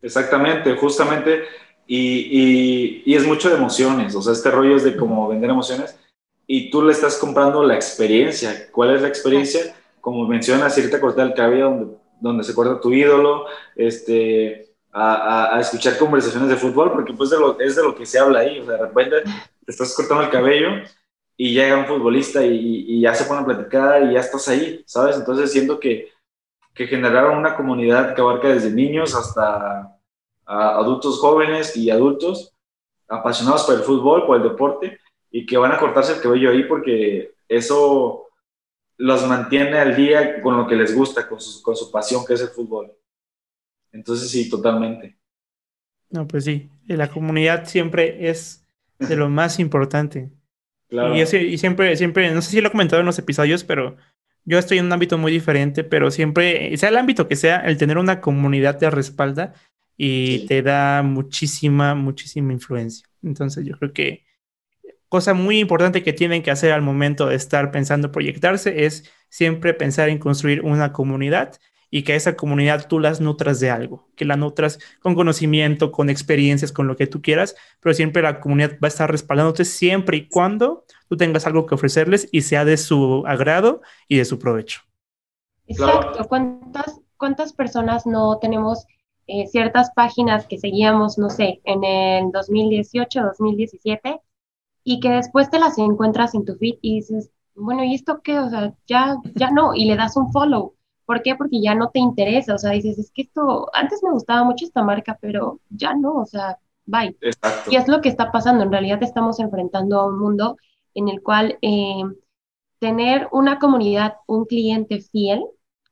C: Exactamente, justamente, y, y, es mucho de emociones, o sea, este rollo es de como vender emociones y tú le estás comprando la experiencia. ¿Cuál es la experiencia? Como mencionas, irte a cortar el cabello donde donde se acuerda tu ídolo, este, a, escuchar conversaciones de fútbol, porque pues es de lo que se habla ahí, o sea, de te estás cortando el cabello y llega un futbolista y, y ya se pone a platicar y ya estás ahí, ¿sabes? Entonces siento que, que generaron una comunidad que abarca desde niños hasta adultos jóvenes y adultos apasionados por el fútbol, por el deporte, y que van a cortarse el cabello ahí porque eso los mantiene al día con lo que les gusta, con su, con su pasión que es el fútbol. Entonces sí, totalmente.
B: No, pues sí, la comunidad siempre es de lo más importante. Claro. Y, y, siempre, siempre, no sé si lo he comentado en los episodios, pero yo estoy en un ámbito muy diferente, pero siempre, sea el ámbito que sea, el tener una comunidad te respalda y te da muchísima, muchísima influencia. Entonces yo creo que cosa muy importante que tienen que hacer al momento de estar pensando proyectarse es siempre pensar en construir una comunidad y que esa comunidad tú las nutras de algo, que la nutras con conocimiento, con experiencias, con lo que tú quieras, pero siempre la comunidad va a estar respaldándote siempre y cuando tú tengas algo que ofrecerles y sea de su agrado y de su provecho.
A: Exacto. ¿Cuántas, cuántas personas no tenemos eh, ciertas páginas que seguíamos, no sé, en el 2018, 2017? Y que después te las encuentras en tu feed y dices, bueno, ¿y esto qué? O sea, ya, ya no, y le das un follow. ¿Por qué? Porque ya no te interesa, o sea, dices, es que esto, antes me gustaba mucho esta marca, pero ya no, o sea, bye. Exacto. Y es lo que está pasando, en realidad estamos enfrentando a un mundo en el cual eh, tener una comunidad, un cliente fiel,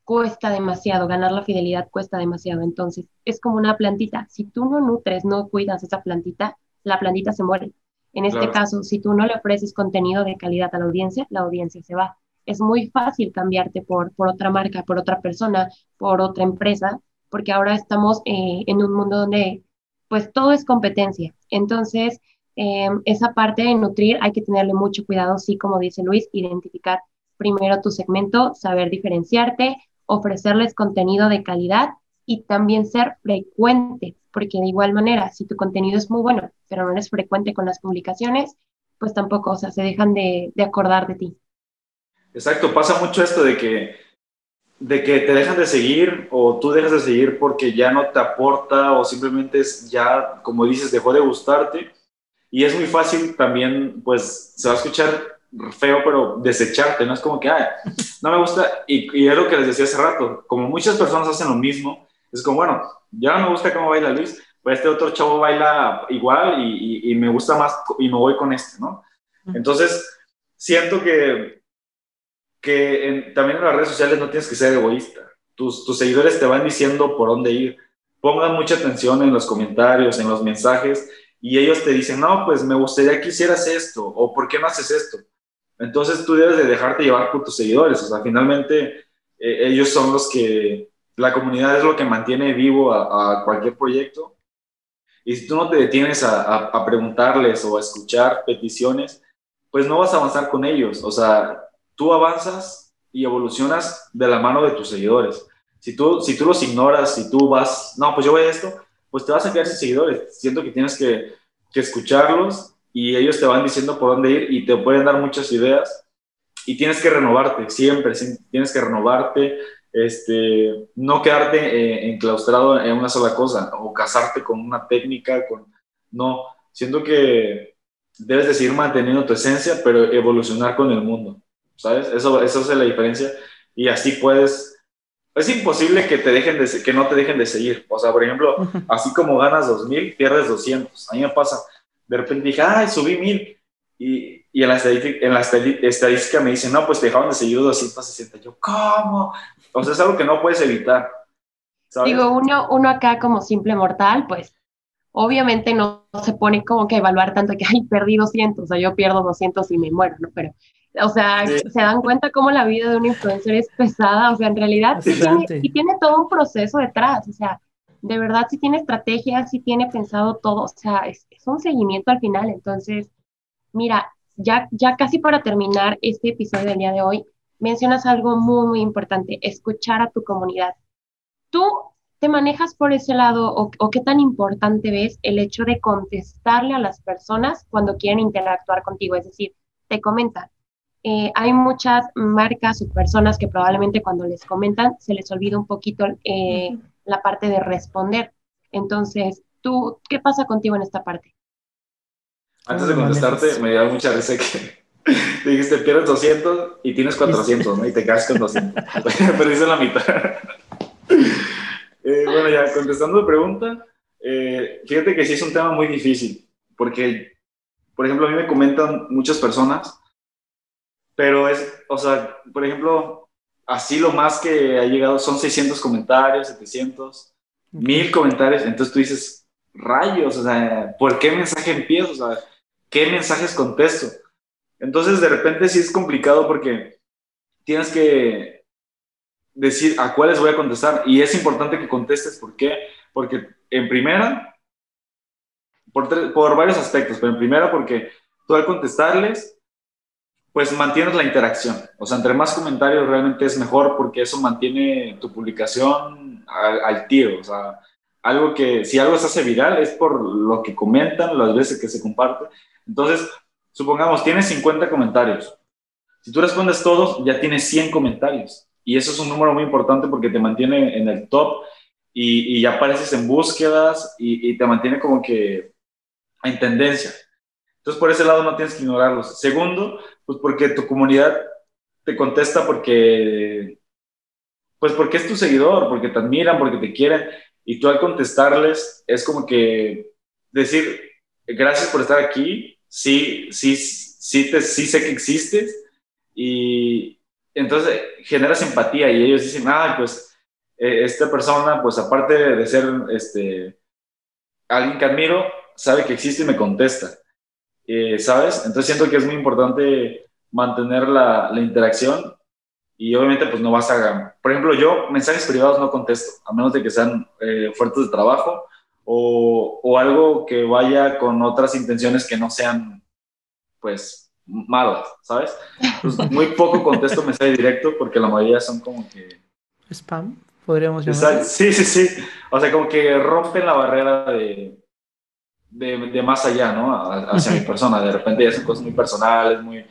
A: cuesta demasiado, ganar la fidelidad cuesta demasiado, entonces es como una plantita, si tú no nutres, no cuidas esa plantita, la plantita se muere. En este caso, si tú no le ofreces contenido de calidad a la audiencia, la audiencia se va. Es muy fácil cambiarte por, por otra marca, por otra persona, por otra empresa, porque ahora estamos eh, en un mundo donde pues todo es competencia. Entonces, eh, esa parte de nutrir hay que tenerle mucho cuidado, sí, como dice Luis, identificar primero tu segmento, saber diferenciarte, ofrecerles contenido de calidad y también ser frecuente, porque de igual manera, si tu contenido es muy bueno, pero no eres frecuente con las publicaciones, pues tampoco, o sea, se dejan de, de acordar de ti.
C: Exacto, pasa mucho esto de que, de que te dejan de seguir o tú dejas de seguir porque ya no te aporta o simplemente es ya, como dices, dejó de gustarte. Y es muy fácil también, pues se va a escuchar feo, pero desecharte, no es como que, ay, no me gusta, y, y, es lo que les decía hace rato, como muchas personas hacen lo mismo, es como, bueno, ya no me gusta cómo baila Luis, pues este otro chavo baila igual y, y, me gusta más y me voy con este, ¿no? Entonces, siento que, que también en las redes sociales no tienes que ser egoísta, tus, tus seguidores te van diciendo por dónde ir, pongan mucha atención en los comentarios, en los mensajes, y ellos te dicen, no, pues me gustaría que hicieras esto, o ¿por qué no haces esto? Entonces tú debes de dejarte llevar por tus seguidores, o sea, finalmente eh, ellos son los que, la comunidad es lo que mantiene vivo a, cualquier proyecto. Y si tú no te detienes a, a, preguntarles o a escuchar peticiones, pues no vas a avanzar con ellos. O sea, tú avanzas y evolucionas de la mano de tus seguidores. Si tú, si tú los ignoras, si tú vas, no, pues yo voy a esto, pues te vas a quedar sin seguidores. Siento que tienes que, que escucharlos y ellos te van diciendo por dónde ir y te pueden dar muchas ideas y tienes que renovarte, siempre tienes que renovarte, este, no quedarte eh, enclaustrado en una sola cosa o casarte con una técnica, con, no, siento que debes de seguir manteniendo tu esencia, pero evolucionar con el mundo, ¿sabes? Eso, eso es la diferencia y así puedes, es imposible que, te dejen de, que no te dejen de seguir, o sea, por ejemplo, así como ganas 2000, pierdes 200, a mí me pasa, de repente dije, ay, subí mil. Y, y en, la estadística, en la estadística me dicen, no, pues te dejaron de seguir 260. Yo, ¿cómo? O sea, es algo que no puedes evitar.
A: Digo, uno, uno acá como simple mortal, pues obviamente no se pone como que evaluar tanto que, ay, perdí 200, o sea, yo pierdo 200 y me muero, ¿no? Pero, o sea, se dan cuenta cómo la vida de un influencer es pesada, o sea, en realidad sí tiene, sí tiene, todo un proceso detrás, o sea, de verdad sí tiene estrategia, sí tiene pensado todo, o sea, es, es un seguimiento al final. Entonces, mira, ya, ya casi para terminar este episodio del día de hoy, mencionas algo muy, muy importante, escuchar a tu comunidad. ¿Tú te manejas por ese lado o, o, qué tan importante ves el hecho de contestarle a las personas cuando quieren interactuar contigo? Es decir, te comentan. Eh, hay muchas marcas o personas que probablemente cuando les comentan se les olvida un poquito eh, la parte de responder. Entonces, ¿tú qué pasa contigo en esta parte?
C: Antes de contestarte, me dio mucha risa que dijiste, pierdes 200 y tienes 400, ¿no? Y te quedas con 200. Perdiste la mitad. eh, bueno, ya contestando la pregunta, eh, fíjate que sí es un tema muy difícil, porque, por ejemplo, a mí me comentan muchas personas, pero es, o sea, por ejemplo, así lo más que ha llegado son 600 comentarios, 700, mil comentarios. Entonces tú dices, rayos, o sea, ¿por qué mensaje empiezo? O sea, ¿qué mensajes contesto? Entonces de repente sí es complicado porque tienes que decir a cuáles voy a contestar. Y es importante que contestes, ¿por qué? Porque en primera, por, por varios aspectos, pero en primera porque tú al contestarles pues mantienes la interacción. O sea, entre más comentarios realmente es mejor porque eso mantiene tu publicación al, tiro. O sea, algo que, si algo se hace viral es por lo que comentan, las veces que se comparte. Entonces, supongamos, tienes 50 comentarios. Si tú respondes todos, ya tienes 100 comentarios. Y eso es un número muy importante porque te mantiene en el top y, ya apareces en búsquedas y, y te mantiene como que en tendencia. Entonces, por ese lado no tienes que ignorarlos. Segundo, pues porque tu comunidad te contesta porque, pues porque es tu seguidor, porque te admiran, porque te quieren. Y tú al contestarles es como que decir, gracias por estar aquí, sí, sí, sí, te, sí sé que existes. Y entonces generas empatía y ellos dicen, ah, pues eh, esta persona, pues aparte de ser este, alguien que admiro, sabe que existe y me contesta. Eh, ¿sabes? Entonces siento que es muy importante mantener la, la, interacción y obviamente pues no vas a... Por ejemplo, yo mensajes privados no contesto, a menos de que sean eh, de trabajo o, o algo que vaya con otras intenciones que no sean, pues, malas, ¿sabes? Pues, muy poco contesto mensaje directo porque la mayoría son como que...
B: Spam, podríamos llamar.
C: Sí, sí, sí. O sea, como que rompen la barrera de, de, de más allá, ¿no? Hacia mi persona. De repente ya son cosas muy personales, muy...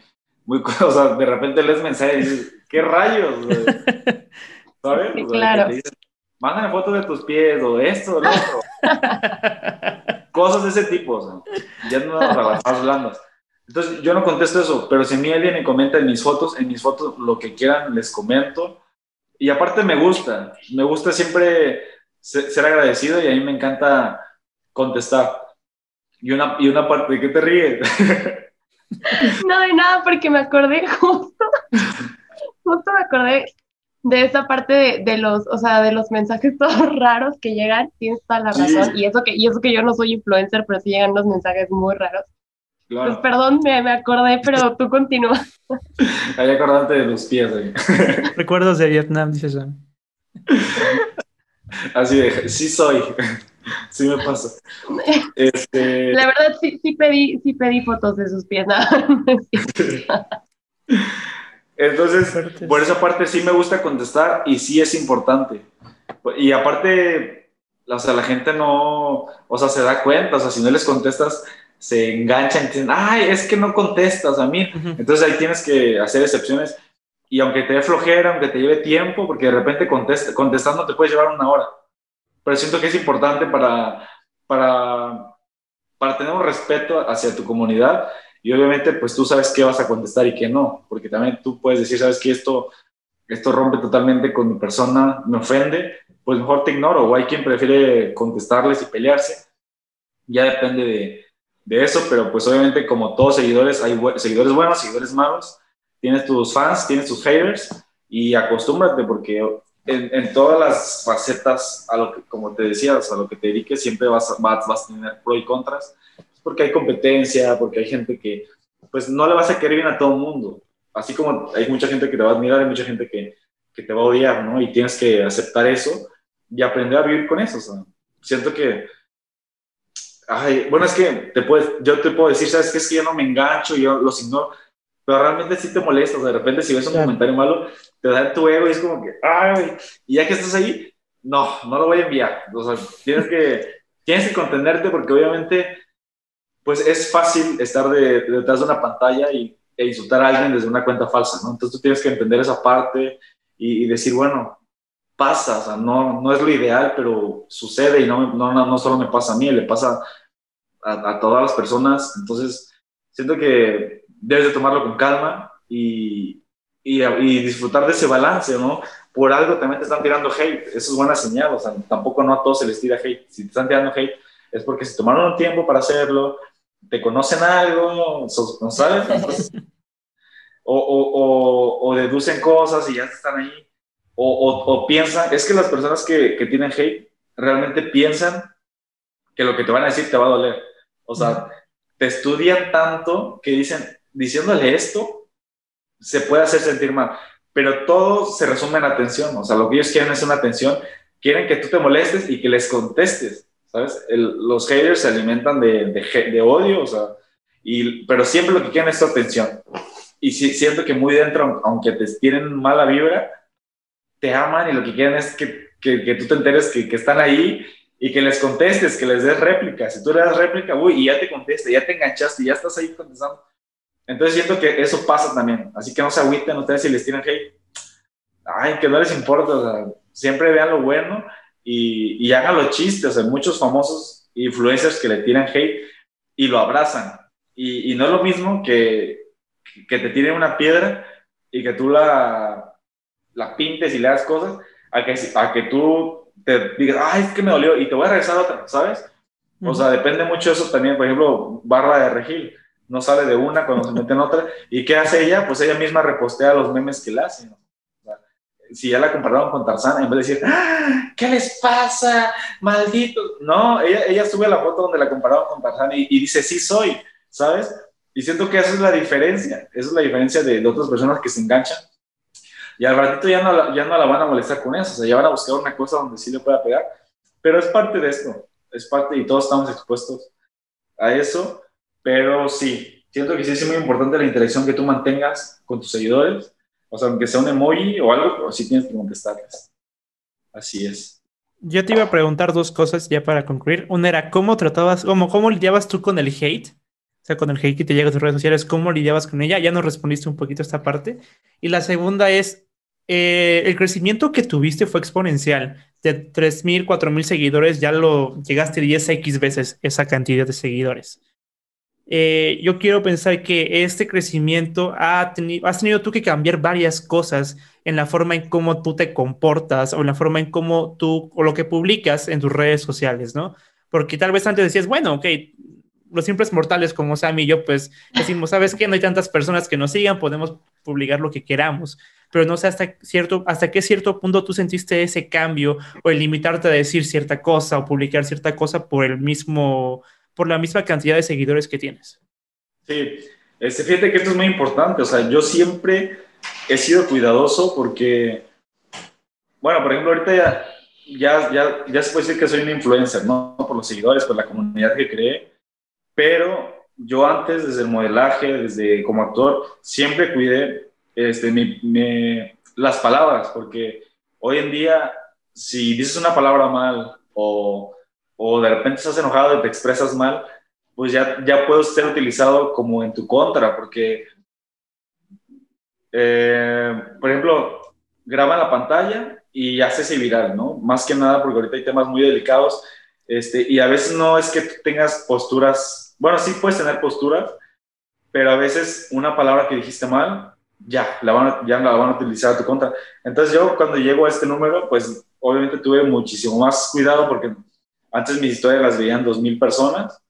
C: muy o sea, de repente lees mensajes y dices, ¿qué rayos? ¿Sabes?
A: Sí, claro.
C: Mándame fotos de tus pies o esto o lo otro. Cosas de ese tipo, o sea, ya no más blandas. Entonces, yo no contesto eso, pero si a mí alguien me comenta en mis fotos, en mis fotos lo que quieran les comento. Y aparte me gusta, me gusta siempre ser, agradecido y a mí me encanta contestar. Y una, y una parte, ¿de qué te ríes?
A: No, de nada, porque me acordé justo, justo me acordé de esa parte de, los, o sea, de los mensajes todos raros que llegan, tienes toda la razón, y eso que, y eso que yo no soy influencer, pero sí llegan los mensajes muy raros. Pues perdón, me, me, acordé, pero tú continúa.
C: Ahí acordate de los pies.
B: Recuerdos de Vietnam, dice Sam.
C: Así de, sí soy. Sí me pasa. Este...
A: La verdad, sí, sí, pedí, sí pedí fotos de sus pies.
C: Entonces, por esa parte sí me gusta contestar y sí es importante. Y aparte, o sea, la gente no, o sea, se da cuenta, o sea, si no les contestas, se enganchan y dicen, ay, es que no contestas a mí. Entonces ahí tienes que hacer excepciones. Y aunque te dé flojera, aunque te lleve tiempo, porque de repente contest contestando te puede llevar una hora. Pero siento que es importante para, para, para tener un respeto hacia tu comunidad y obviamente, pues tú sabes qué vas a contestar y qué no, porque también tú puedes decir, sabes que esto, esto rompe totalmente con mi persona, me ofende, pues mejor te ignoro. O hay quien prefiere contestarles y pelearse. Ya depende de, de eso, pero pues obviamente como todos seguidores, hay seguidores buenos, seguidores malos. Tienes tus fans, tienes tus haters y acostúmbrate porque en, en, todas las facetas, a lo que, como te decías, a lo que te dediques, siempre vas, vas, vas a tener pro y contras porque hay competencia, porque hay gente que, pues no le vas a querer bien a todo el mundo. Así como hay mucha gente que te va a admirar, hay mucha gente que, que te va a odiar, ¿no? Y tienes que aceptar eso y aprender a vivir con eso. O sea, siento que, ay, bueno, es que te puedes, yo te puedo decir, ¿sabes qué? Es que yo no me engancho, yo los ignoro, pero realmente sí te molesta. O sea, de repente si ves un comentario malo, te da tu ego y es como que, ay, y ya que estás ahí, no, no lo voy a enviar. O sea, tienes que, tienes que contenerte porque obviamente pues es fácil estar detrás de una pantalla y, e insultar a alguien desde una cuenta falsa, ¿no? Entonces tú tienes que entender esa parte y, decir, bueno, pasa, o sea, no, no es lo ideal, pero sucede y no, no, no solo me pasa a mí, le pasa a, todas las personas. Entonces, siento que debes de tomarlo con calma y, y, y, disfrutar de ese balance, ¿no? Por algo también te están tirando hate, eso es buena señal, o sea, tampoco no a todos se les tira hate. Si te están tirando hate, es porque se tomaron un tiempo para hacerlo, te conocen algo, ¿no sabes? o, o, o, deducen cosas y ya están ahí. O, piensan, es que las personas que, que, tienen hate realmente piensan que lo que te van a decir te va a doler. O sea, te estudian tanto que dicen, diciéndole esto, se puede hacer sentir mal. Pero todo se resume en atención. O sea, lo que ellos quieren es una atención. Quieren que tú te molestes y que les contestes. ¿Sabes? los haters se alimentan de, de, odio, o sea, y, pero siempre lo que quieren es tu atención. Y si, siento que muy dentro, aunque te tienen mala vibra, te aman y lo que quieren es que, que, que tú te enteres que, que, están ahí y que les contestes, que les des réplica. Si tú le das réplica, uy, y ya te contesta, ya te enganchaste, ya estás ahí contestando. Entonces siento que eso pasa también. Así que no se agüiten ustedes si les tiran hate. Ay, que no les importa. O sea, siempre vean lo bueno y, y hagan los chistes. Hay muchos famosos influencers que le tiran hate y lo abrazan. Y, y no es lo mismo que, que te tiren una piedra y que tú la, la pintes y le das cosas, a que, a que tú te digas, ay, es que me dolió y te voy a regresar otra, ¿sabes? O sea, depende mucho de eso también. Por ejemplo, Barra de Regil no sale de una cuando se mete en otra. ¿Y qué hace ella? Pues ella misma repostea los memes que le hacen si ya la compararon con Tarzán, en vez de decir, ¡Ah! ¿qué les pasa? Maldito. No, ella, ella sube la foto donde la compararon con Tarzán y, dice, sí soy, ¿sabes? Y siento que esa es la diferencia, esa es la diferencia de, otras personas que se enganchan. Y al ratito ya no, ya no la van a molestar con eso, o sea, ya van a buscar una cosa donde sí le pueda pegar. Pero es parte de esto. es parte y todos estamos expuestos a eso, pero sí, siento que sí es muy importante la interacción que tú mantengas con tus seguidores, o sea, aunque sea un emoji o algo, pero sí tienes que contestarles. Así es.
B: Yo te iba a preguntar dos cosas ya para concluir. Una era, ¿cómo tratabas, cómo, cómo lidiabas tú con el hate? O sea, con el hate que te llega a tus redes sociales, ¿cómo lidiabas con ella? Ya nos respondiste un poquito esta parte. Y la segunda es, eh, el crecimiento que tuviste fue exponencial. De 3.000, 4.000 seguidores, ya lo llegaste 10x veces esa cantidad de seguidores. Eh, yo quiero pensar que este crecimiento ha tenido, has tenido tú que cambiar varias cosas en la forma en cómo tú te comportas o en la forma en cómo tú o lo que publicas en tus redes sociales, ¿no? Porque tal vez antes decías, bueno, ok, los simples mortales como Sam y yo, pues decimos, ¿sabes qué? No hay tantas personas que nos sigan, podemos publicar lo que queramos pero no sé hasta, cierto, hasta qué cierto punto tú sentiste ese cambio o el limitarte a decir cierta cosa o publicar cierta cosa por el mismo, por la misma cantidad de seguidores que tienes.
C: Sí, este, fíjate que esto es muy importante, o sea, yo siempre he sido cuidadoso porque, bueno, por ejemplo, ahorita ya, ya, ya, ya se puede decir que soy un influencer, ¿no? Por los seguidores, por la comunidad que creé, pero yo antes, desde el modelaje, desde como actor, siempre cuidé este, las palabras, porque hoy en día, si dices una palabra mal o, o de repente estás enojado y te expresas mal, pues ya, ya ser utilizado como en tu contra, porque, eh, por ejemplo, graba la pantalla y hace viral, ¿no? Más que nada porque ahorita hay temas muy delicados este, y a veces no es que tengas posturas, bueno, sí puedes tener posturas, pero a veces una palabra que dijiste mal ya la, van ya la van a utilizar a tu contra. Entonces yo cuando llego a este número, pues obviamente tuve muchísimo más cuidado porque antes mis historias las veían 2.000 personas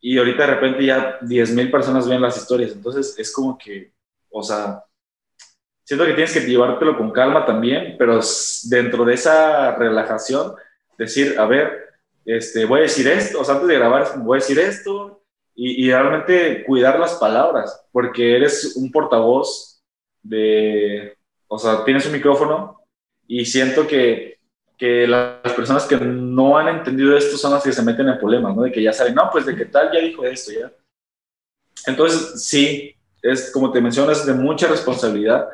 C: y ahorita de repente ya 10.000 personas ven las historias. Entonces es como que, o sea, siento que tienes que llevártelo con calma también, pero dentro de esa relajación, decir, a ver, este, voy a decir esto, o sea, antes de grabar voy a decir esto y, y realmente cuidar las palabras, porque eres un portavoz de, o sea, tienes un micrófono y siento que, que las personas que no han entendido esto son las que se meten en problemas, ¿no? De que ya saben, no, pues de qué tal ya dijo esto, ya. Entonces, sí, es como te mencionas, de mucha responsabilidad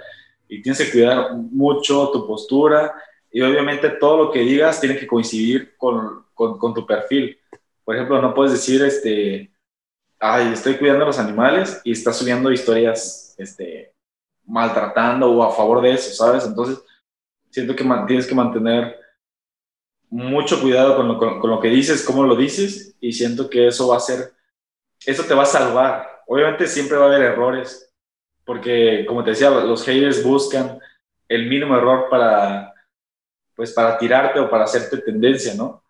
C: y tienes que cuidar mucho tu postura y obviamente todo lo que digas tiene que coincidir con, con, con tu perfil. Por ejemplo, no puedes decir, este, ay, estoy cuidando a los animales y estás subiendo historias, este, maltratando o a favor de eso, ¿sabes? Entonces, siento que tienes que mantener mucho cuidado con lo, con, lo, que dices, cómo lo dices, y siento que eso va a ser, eso te va a salvar. Obviamente siempre va a haber errores, porque como te decía, los haters buscan el mínimo error para, pues, para tirarte o para hacerte tendencia, ¿no?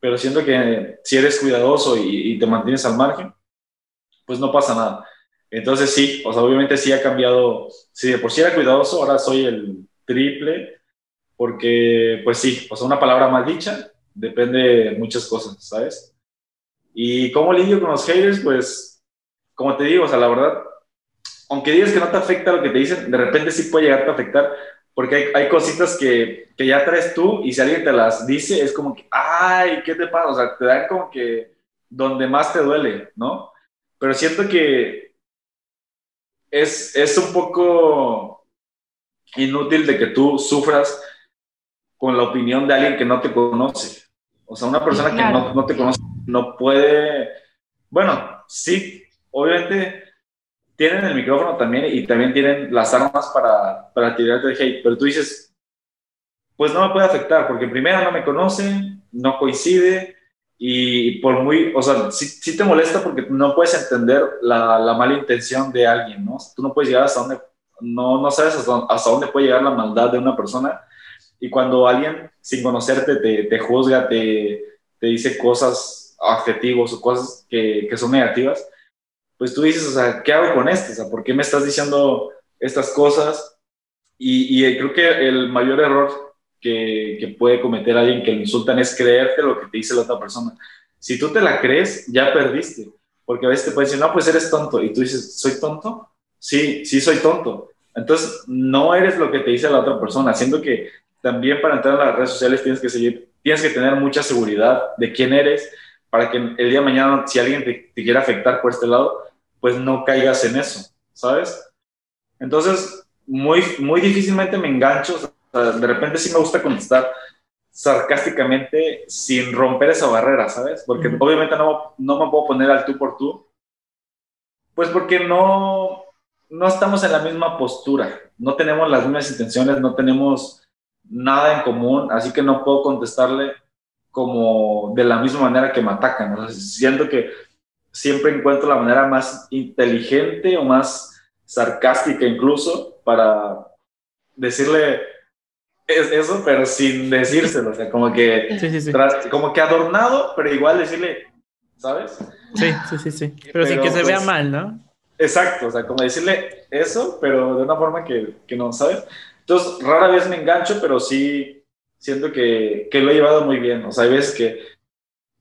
C: Pero siento que si eres cuidadoso y, y te mantienes al margen, pues no pasa nada. Entonces sí, o sea, obviamente sí ha cambiado, si de por sí era cuidadoso, ahora soy el triple, porque pues sí, o sea, una palabra mal dicha depende de muchas cosas, ¿sabes? Y cómo lidio con los haters, pues, como te digo, o sea, la verdad, aunque digas que no te afecta lo que te dicen, de repente sí puede llegarte a afectar, porque hay, hay cositas que, que, ya traes tú y si alguien te las dice, es como que, ay, ¿qué te pasa? O sea, te dan como que donde más te duele, ¿no? Pero siento que es, es un poco inútil de que tú sufras con la opinión de alguien que no te conoce. O sea, una persona que no, no, te conoce no puede, bueno, sí, obviamente tienen el micrófono también y también tienen las armas para, para tirarte de hate, pero tú dices, pues no me puede afectar porque primero no me conocen, no coincide, y por muy, o sea, sí, te molesta porque no puedes entender la, la, mala intención de alguien, ¿no? Tú no puedes llegar hasta donde, no, no sabes hasta, dónde puede llegar la maldad de una persona. Y cuando alguien sin conocerte te, te juzga, te, te, dice cosas, adjetivos o cosas que, que, son negativas, pues tú dices, o sea, ¿qué hago con esto? O sea, ¿por qué me estás diciendo estas cosas? Y, y creo que el mayor error que, puede cometer alguien que le insultan es creerte lo que te dice la otra persona. Si tú te la crees, ya perdiste. Porque a veces te pueden decir, no, pues eres tonto. Y tú dices, ¿soy tonto? Sí, sí soy tonto. Entonces, no eres lo que te dice la otra persona, siendo que también para entrar en las redes sociales tienes que seguir tienes que tener mucha seguridad de quién eres para que el día de mañana, si alguien te, te quiere afectar por este lado, pues no caigas en eso, ¿sabes? Entonces, muy, muy difícilmente me engancho, de repente sí me gusta contestar sarcásticamente sin romper esa barrera, ¿sabes? Porque obviamente no, no me puedo poner al tú por tú, pues porque no, no estamos en la misma postura, no tenemos las mismas intenciones, no tenemos nada en común, así que no puedo contestarle como de la misma manera que me atacan. siento que siempre encuentro la manera más inteligente o más sarcástica incluso para decirle eso, pero sin decírselo, o sea, como que, como que adornado, pero igual decirle, ¿sabes?
B: Sí, sí, sí, sí. Pero, sin que se vea pues, mal, ¿no?
C: Exacto, o sea, como decirle eso, pero de una forma que, que no, ¿sabes? Entonces, rara vez me engancho, pero sí siento que, que, lo he llevado muy bien. O sea, hay veces que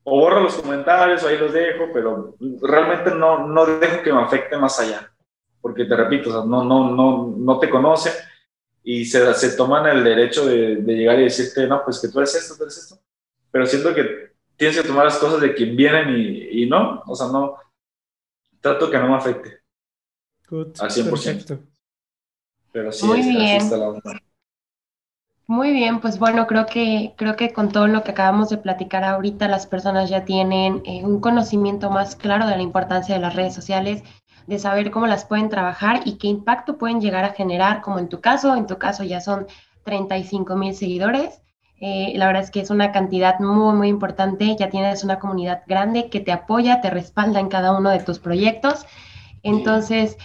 C: o borro los comentarios o ahí los dejo, pero realmente no, no dejo que me afecte más allá. Porque te repito, o sea, no, no, no, no te conocen y se, se toman el derecho de, de, llegar y decirte, no, pues que tú eres esto, tú eres esto. Pero siento que tienes que tomar las cosas de quien vienen y, y no, o sea, no, trato que no me afecte.
B: Good, al 100%. Perfecto.
C: Pero sí, Muy es, bien. Así está la onda.
A: Muy bien, pues bueno, creo que, creo que con todo lo que acabamos de platicar ahorita, las personas ya tienen eh, un conocimiento más claro de la importancia de las redes sociales, de saber cómo las pueden trabajar y qué impacto pueden llegar a generar, como en tu caso, en tu caso ya son 35 mil seguidores. Eh, la verdad es que es una cantidad muy, muy importante. Ya tienes una comunidad grande que te apoya, te respalda en cada uno de tus proyectos. Entonces,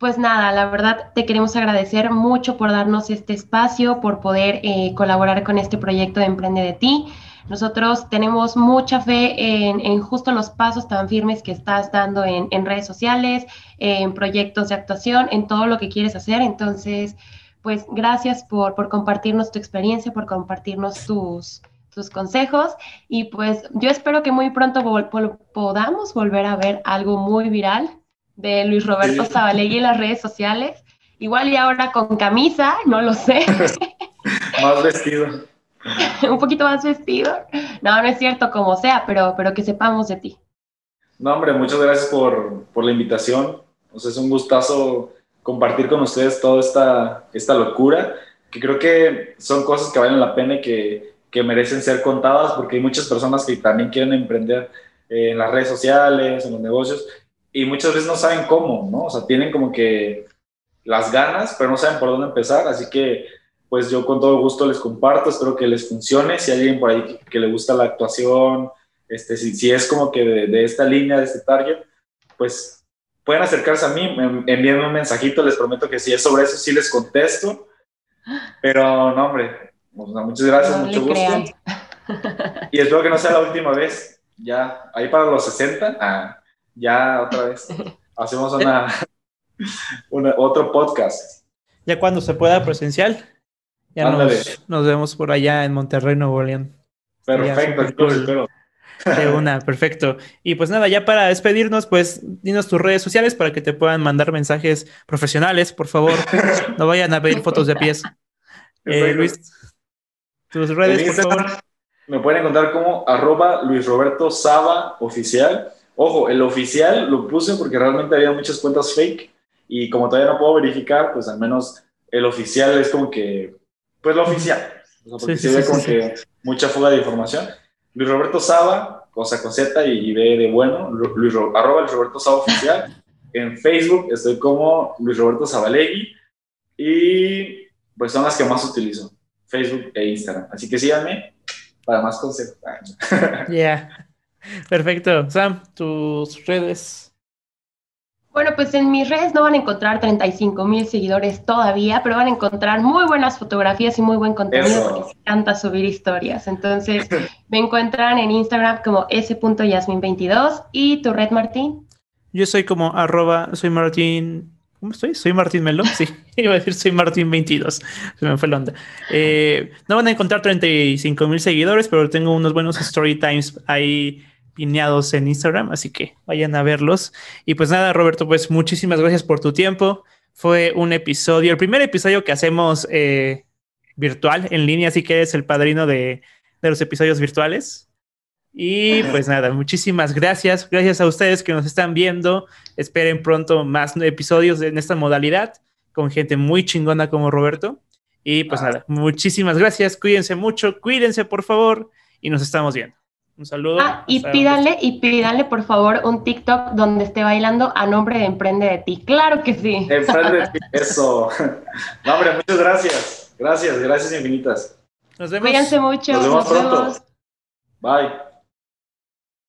A: pues nada, la verdad te queremos agradecer mucho por darnos este espacio, por poder eh, colaborar con este proyecto de Emprende de ti. Nosotros tenemos mucha fe en, justo los pasos tan firmes que estás dando en, redes sociales, en proyectos de actuación, en todo lo que quieres hacer. Entonces, pues gracias por, por compartirnos tu experiencia, por compartirnos tus, tus consejos y pues yo espero que muy pronto podamos volver a ver algo muy viral de Luis Roberto Zabalegui en las redes sociales. Igual y ahora con camisa, no lo sé.
C: más vestido.
A: Un poquito más vestido. No, no es cierto, como sea, pero, pero que sepamos de ti.
C: No, hombre, muchas gracias por, por la invitación. O sea, es un gustazo compartir con ustedes toda esta, esta locura, que creo que son cosas que valen la pena y que, que merecen ser contadas, porque hay muchas personas que también quieren emprender en las redes sociales, en los negocios, y muchas veces no saben cómo, ¿no? O sea, tienen como que las ganas, pero no saben por dónde empezar, así que pues yo con todo gusto les comparto, espero que les funcione, si hay alguien por ahí que, le gusta la actuación, este, si, si es como que de, esta línea, de este target, pues pueden acercarse a mí, envíenme un mensajito, les prometo que si es sobre eso sí les contesto, pero no, hombre, muchas gracias, mucho gusto. Y espero que no sea la última vez, ya, ahí para los 60, ah, ya otra vez hacemos una, otro podcast.
B: Ya cuando se pueda presencial, ya nos, vemos por allá en Monterrey, Nuevo León.
C: Perfecto,
B: De una, perfecto. Y pues nada, ya para despedirnos, pues dinos tus redes sociales para que te puedan mandar mensajes profesionales, por favor. No vayan a pedir fotos de pies. Eh, Luis, tus redes, por favor.
C: Me pueden encontrar como arroba Luis Roberto Saba Oficial. Ojo, el oficial lo puse porque realmente había muchas cuentas fake y como todavía no puedo verificar, pues al menos el oficial es como que, pues lo oficial. O sea, porque se ve como que mucha fuga de información. Luis Roberto Saba, cosa con Z y B de bueno, Luis, arroba Luis Roberto Saba oficial. En Facebook estoy como Luis Roberto Zabalegui y pues son las que más utilizo, Facebook e Instagram. Así que síganme para más consejos.
B: Yeah. Perfecto. Sam, tus redes.
A: Bueno, pues en mis redes no van a encontrar 35 mil seguidores todavía, pero van a encontrar muy buenas fotografías y muy buen contenido porque me encanta subir historias. Entonces, me encuentran en Instagram como s.yasmin22 y tu red, Martín.
B: Yo soy como arroba, soy Martín. ¿Cómo estoy? Soy Martín Melón. Sí, iba a decir soy Martín22. Se me fue la onda. Eh, no van a encontrar 35 mil seguidores, pero tengo unos buenos story times ahí pineados en Instagram, así que vayan a verlos. Y pues nada, Roberto, pues muchísimas gracias por tu tiempo. Fue un episodio, el primer episodio que hacemos eh, virtual, en línea, así que eres el padrino de, de los episodios virtuales. Y pues nada, muchísimas gracias. Gracias a ustedes que nos están viendo. Esperen pronto más episodios en esta modalidad con gente muy chingona como Roberto. Y pues nada, muchísimas gracias. Cuídense mucho, cuídense por favor y nos estamos viendo. Un saludo.
A: Ah, y pídale, y pídale por favor un TikTok donde esté bailando a nombre de Emprende de ti. Claro que sí.
C: Emprende de ti, eso. No, hombre, muchas gracias. Gracias, gracias infinitas.
A: Nos vemos. Cuídense mucho.
C: Nos vemos pronto. Bye.